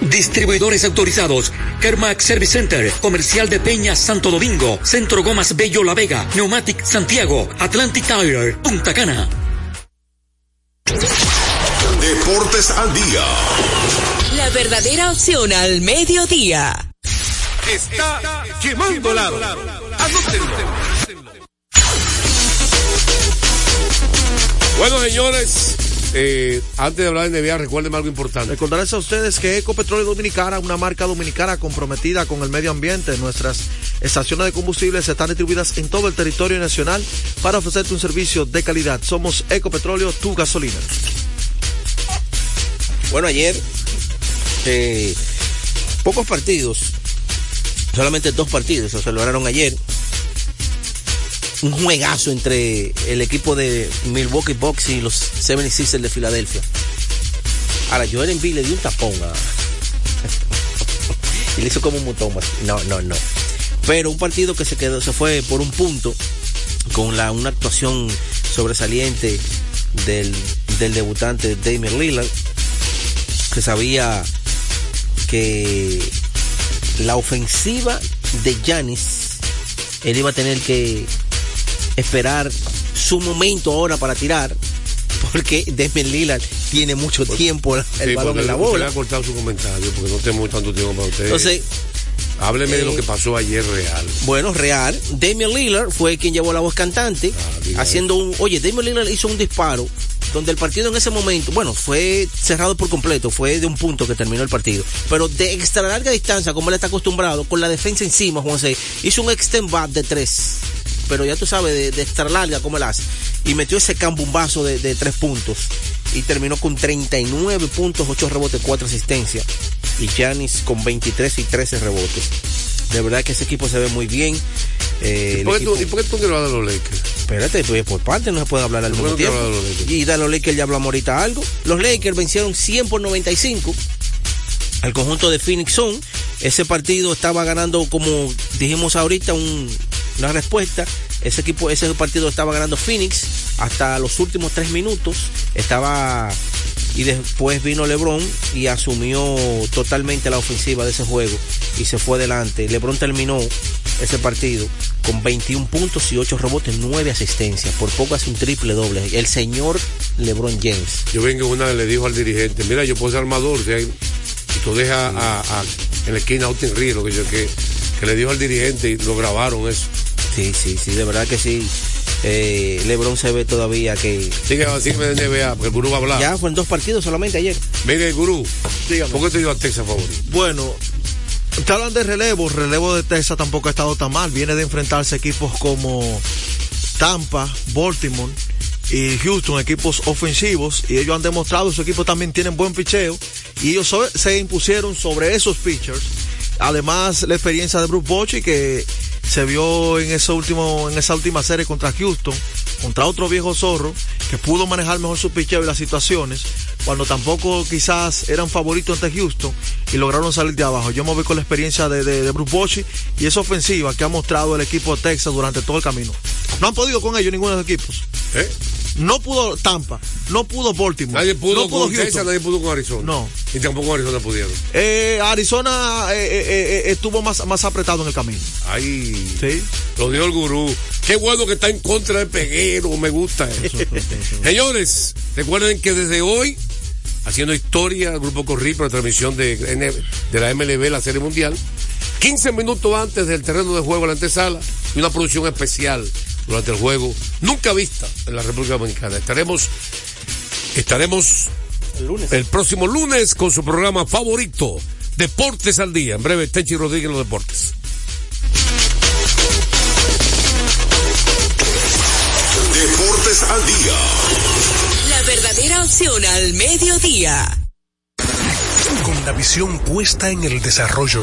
Speaker 22: Distribuidores autorizados. Kermax Service Center, Comercial de Peña Santo Domingo, Centro Gomas Bello La Vega, Neumatic Santiago, Atlantic Tire, Punta Cana.
Speaker 9: Deportes al día.
Speaker 10: La verdadera opción al mediodía.
Speaker 9: Está quemando lado.
Speaker 5: Bueno, señores, eh, antes de hablar de NBA, recuérdenme algo importante.
Speaker 7: Recordarles a ustedes que Ecopetróleo Dominicana, una marca dominicana comprometida con el medio ambiente, nuestras estaciones de combustibles están distribuidas en todo el territorio nacional para ofrecerte un servicio de calidad. Somos Ecopetróleo, tu gasolina.
Speaker 6: Bueno, ayer, eh, pocos partidos, solamente dos partidos se celebraron ayer. Un juegazo entre el equipo de Milwaukee Bucks y los 76ers de Filadelfia. Ahora, Joel Embiid le dio un tapón y le hizo como un mutón. No, no, no. Pero un partido que se quedó, se fue por un punto con la, una actuación sobresaliente del, del debutante Damian Lillard que sabía que la ofensiva de Yanis él iba a tener que esperar su momento ahora para tirar porque Damian Lillard tiene mucho tiempo el
Speaker 5: Sí,
Speaker 6: balón en la
Speaker 5: usted le
Speaker 6: bola
Speaker 5: ha cortado su comentario porque no tenemos tanto tiempo para usted.
Speaker 6: entonces
Speaker 5: Hábleme de lo
Speaker 6: eh,
Speaker 5: que pasó ayer real.
Speaker 6: Bueno, real. Damian Lillard fue quien llevó la voz cantante,
Speaker 5: Ah,
Speaker 6: haciendo un. Oye, Damian Lillard hizo un disparo donde el partido en ese momento, bueno, fue cerrado por completo, fue de un punto que terminó el partido, pero de extra larga distancia, como él está acostumbrado, con la defensa encima, Juan C, hizo un extend back de tres, pero ya tú sabes, de, de extra larga, como él hace, y metió ese cambumbazo de, de tres puntos, y terminó con 39 puntos, 8 rebotes, 4 asistencias, y Giannis con 23 y 13 rebotes. De verdad que ese equipo se ve muy bien. Eh,
Speaker 5: ¿Y por, qué tú,
Speaker 6: equipo-
Speaker 5: ¿Y por qué tú no le vas a dar los Lakers?
Speaker 6: Espérate, pues por parte no se puede hablar al
Speaker 5: ¿Por
Speaker 6: mismo tiempo.
Speaker 5: de?
Speaker 6: Y de los Lakers ya hablamos ahorita algo. Los Lakers vencieron 100 por 95 al conjunto de Phoenix Sun. Ese partido estaba ganando, como dijimos ahorita, un- una respuesta. Ese equipo, ese partido estaba ganando Phoenix hasta los últimos tres minutos. Estaba y después vino LeBron y asumió totalmente la ofensiva de ese juego y se fue adelante. LeBron terminó ese partido con 21 puntos y 8 rebotes, 9 asistencias. Por poco hace un triple doble. El señor LeBron James.
Speaker 5: Yo vengo una vez le dijo al dirigente, mira, yo puedo ser armador, si tú dejas en la esquina Austin yo que, que le dijo al dirigente y lo grabaron eso.
Speaker 6: Sí, sí, sí, de verdad que sí. Eh, LeBron se ve todavía que.
Speaker 5: Sigue, sígueme de NBA, porque el gurú va a hablar.
Speaker 6: Ya fue en dos partidos solamente ayer.
Speaker 5: Mire, gurú, ¿por qué te dio a Texas favorito?
Speaker 7: Bueno, te hablan de relevo, el relevo de Texas tampoco ha estado tan mal, viene de enfrentarse a equipos como Tampa, Baltimore y Houston, equipos ofensivos, y ellos han demostrado, su equipo también tienen buen picheo, y ellos so- se impusieron sobre esos pitchers. Además, la experiencia de Bruce Bochy que se vio en último, en esa última serie contra Houston, contra otro viejo zorro, que pudo manejar mejor su picheo y las situaciones, cuando tampoco quizás eran favoritos ante Houston y lograron salir de abajo. Yo me voy con la experiencia de, de, de Bruce Bochy y esa ofensiva que ha mostrado el equipo de Texas durante todo el camino. No han podido con ellos ninguno de los equipos.
Speaker 5: ¿Eh?
Speaker 7: No pudo Tampa, no pudo Baltimore,
Speaker 5: Nadie pudo
Speaker 7: no pudo
Speaker 5: con Texas, nadie pudo con Arizona.
Speaker 7: No.
Speaker 5: Y tampoco Arizona pudieron.
Speaker 7: Eh, Arizona eh, eh, eh, estuvo más, más apretado en el camino.
Speaker 5: Ay.
Speaker 7: Sí.
Speaker 5: Lo dio el gurú. Qué bueno que está en contra del peguero, me gusta eso. Señores, recuerden que desde hoy, haciendo historia, el grupo Corri por la transmisión de, de la MLB, la Serie Mundial, 15 minutos antes del terreno de juego, la antesala, y una producción especial durante el juego, nunca vista en la República Dominicana. Estaremos, estaremos
Speaker 6: El lunes.
Speaker 5: el próximo lunes con su programa favorito, Deportes al Día. En breve, Tenchi Rodríguez en los deportes.
Speaker 9: Deportes al día.
Speaker 10: La verdadera opción al mediodía.
Speaker 13: Con la visión puesta en el desarrollo,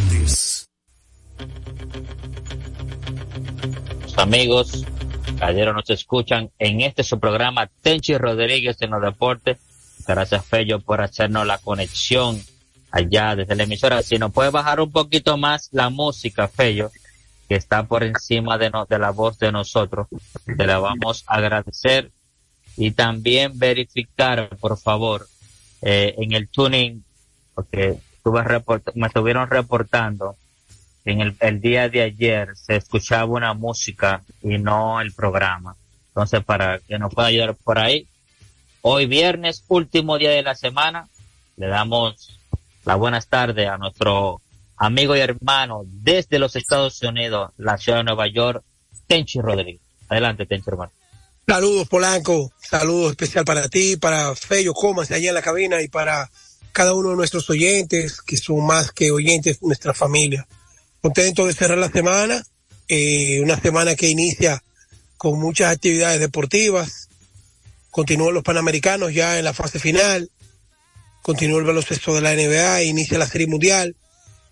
Speaker 23: Amigos, caballeros nos escuchan en este su programa Tenchi Rodríguez en los deportes. Gracias Fello por hacernos la conexión allá desde la emisora. Si nos puede bajar un poquito más la música, Fello, que está por encima de, no- de la voz de nosotros, te la vamos a agradecer. Y también verificar, por favor, eh, en el tuning, porque estuve report- me estuvieron reportando en el, día de ayer se escuchaba una música y no el programa. Entonces, para que nos pueda ayudar por ahí, hoy viernes, último día de la semana, le damos las buenas tardes a nuestro amigo y hermano desde los Estados Unidos, la ciudad de Nueva York, Tenchi Rodríguez. Adelante, Tenchi, hermano.
Speaker 24: Saludos, Polanco. Saludos especial para ti, para Fello Comas allá en la cabina y para cada uno de nuestros oyentes, que son más que oyentes, nuestra familia. Contento de cerrar la semana, eh, una semana que inicia con muchas actividades deportivas. Continúan los Panamericanos ya en la fase final. Continúa el baloncesto de la NBA, inicia la Serie Mundial.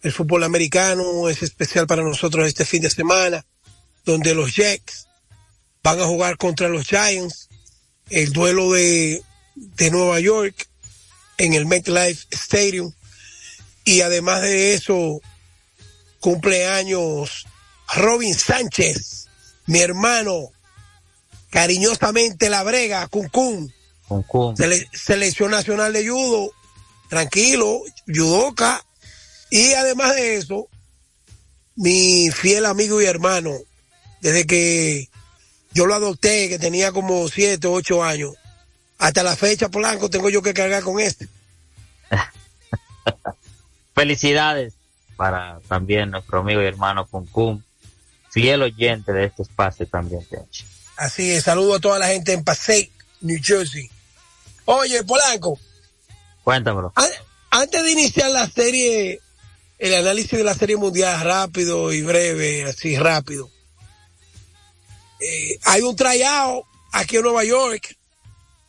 Speaker 24: El fútbol americano es especial para nosotros este fin de semana, donde los Jets van a jugar contra los Giants, el duelo de, de Nueva York en el MetLife Stadium. Y además de eso, cumpleaños Robin Sánchez, mi hermano, cariñosamente la brega. Sele- selección nacional de judo, tranquilo, judoka. Y además de eso, mi fiel amigo y hermano, desde que yo lo adopté, que tenía como siete o ocho años, hasta la fecha, Polanco, tengo yo que cargar con este.
Speaker 23: Felicidades para también nuestro amigo y hermano Kun, fiel oyente de este espacio también, Tenchi.
Speaker 24: Así es, saludo a toda la gente en Passaic, New Jersey. Oye, Polanco,
Speaker 23: Cuéntamelo.
Speaker 24: an- antes de iniciar la serie, el análisis de la serie mundial rápido y breve, así rápido. Eh, hay un tryout aquí en Nueva York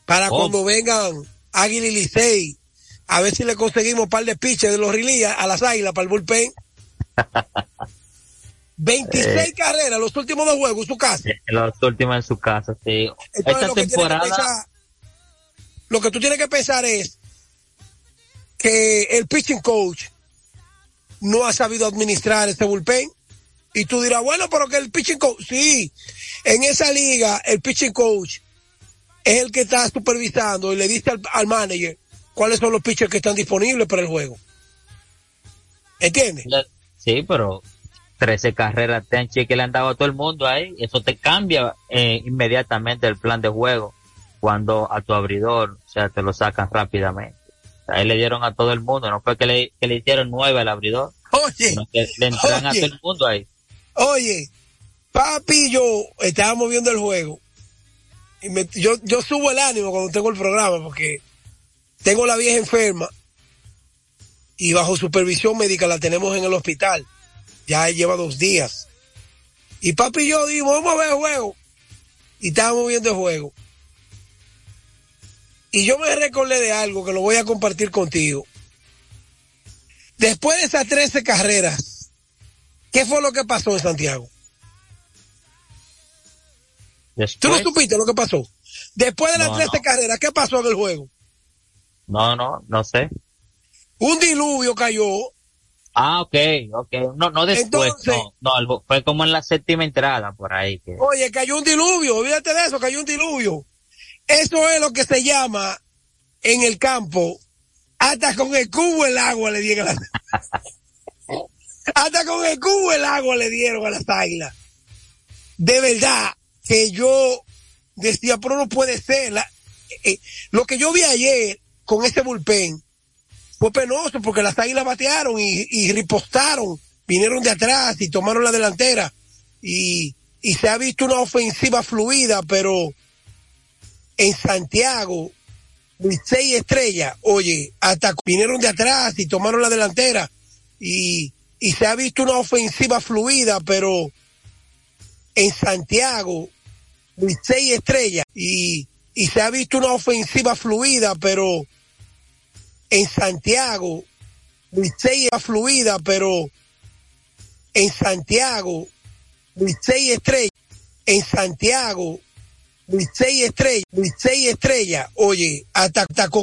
Speaker 24: para
Speaker 23: Oh.
Speaker 24: cuando vengan Águila y Licey. A ver si le conseguimos un par de pitches de los Rilías a las águilas para el bullpen. 26
Speaker 23: Eh.
Speaker 24: carreras, los últimos dos juegos, su casa.
Speaker 23: En los últimos en su casa, sí.
Speaker 24: Entonces,
Speaker 23: Esta
Speaker 24: lo, que tienes que
Speaker 23: temporada,
Speaker 24: pensar, lo que tú tienes que pensar es que el pitching coach no ha sabido administrar ese bullpen. Y tú dirás, bueno, pero que el pitching coach, sí, en esa liga el pitching coach es el que está supervisando y le dice al, al manager cuáles son los pitchers que están disponibles para el juego. ¿Entiendes?
Speaker 23: sí, pero 13 carreras Tenchi que le han dado a todo el mundo ahí, eso te cambia eh, inmediatamente el plan de juego cuando a tu abridor, o sea, te lo sacan rápidamente. Ahí le dieron a todo el mundo, no fue que le, que le hicieron nueve al abridor,
Speaker 24: Oye,
Speaker 23: que le entran a
Speaker 24: oye.
Speaker 23: todo el mundo ahí.
Speaker 24: Oye, papi y yo estábamos viendo el juego. Y me- yo, yo subo el ánimo cuando tengo el programa porque tengo la vieja enferma y bajo supervisión médica la tenemos en el hospital. Ya lleva dos días. Y papi y yo dijimos, vamos a ver el juego. Y estábamos viendo el juego. Y yo me recordé de algo que lo voy a compartir contigo. Después de esas 13 carreras, ¿qué fue lo que pasó en Santiago? ¿Tú no supiste lo que pasó? Después de las
Speaker 23: No,
Speaker 24: 13
Speaker 23: no.
Speaker 24: carreras, ¿qué pasó en el juego?
Speaker 23: No, no, no sé.
Speaker 24: Un diluvio cayó
Speaker 23: Ah, ok, ok. No, no después,
Speaker 24: Entonces-
Speaker 23: no, no, fue como en la séptima entrada por ahí. Que...
Speaker 24: Oye, cayó un diluvio, olvídate de eso, cayó un diluvio. Eso es lo que se llama en el campo, hasta con el cubo el agua le dieron a las... hasta con el cubo el agua le dieron a las águilas. De verdad que yo decía, pero no puede ser. La- eh, lo que yo vi ayer con ese bullpen fue penoso porque las águilas batearon y, ripostaron, vinieron de atrás y tomaron la delantera. Y, se ha visto una ofensiva fluida, pero en Santiago, seis estrellas, oye, hasta vinieron de atrás y tomaron la delantera. Y, se ha visto una ofensiva fluida, pero en Santiago, seis estrellas. Y se ha visto una ofensiva fluida, pero en Santiago, seis fluida, pero en Santiago, seis estrellas, en Santiago, seis estrellas, seis estrellas, oye, hasta, hasta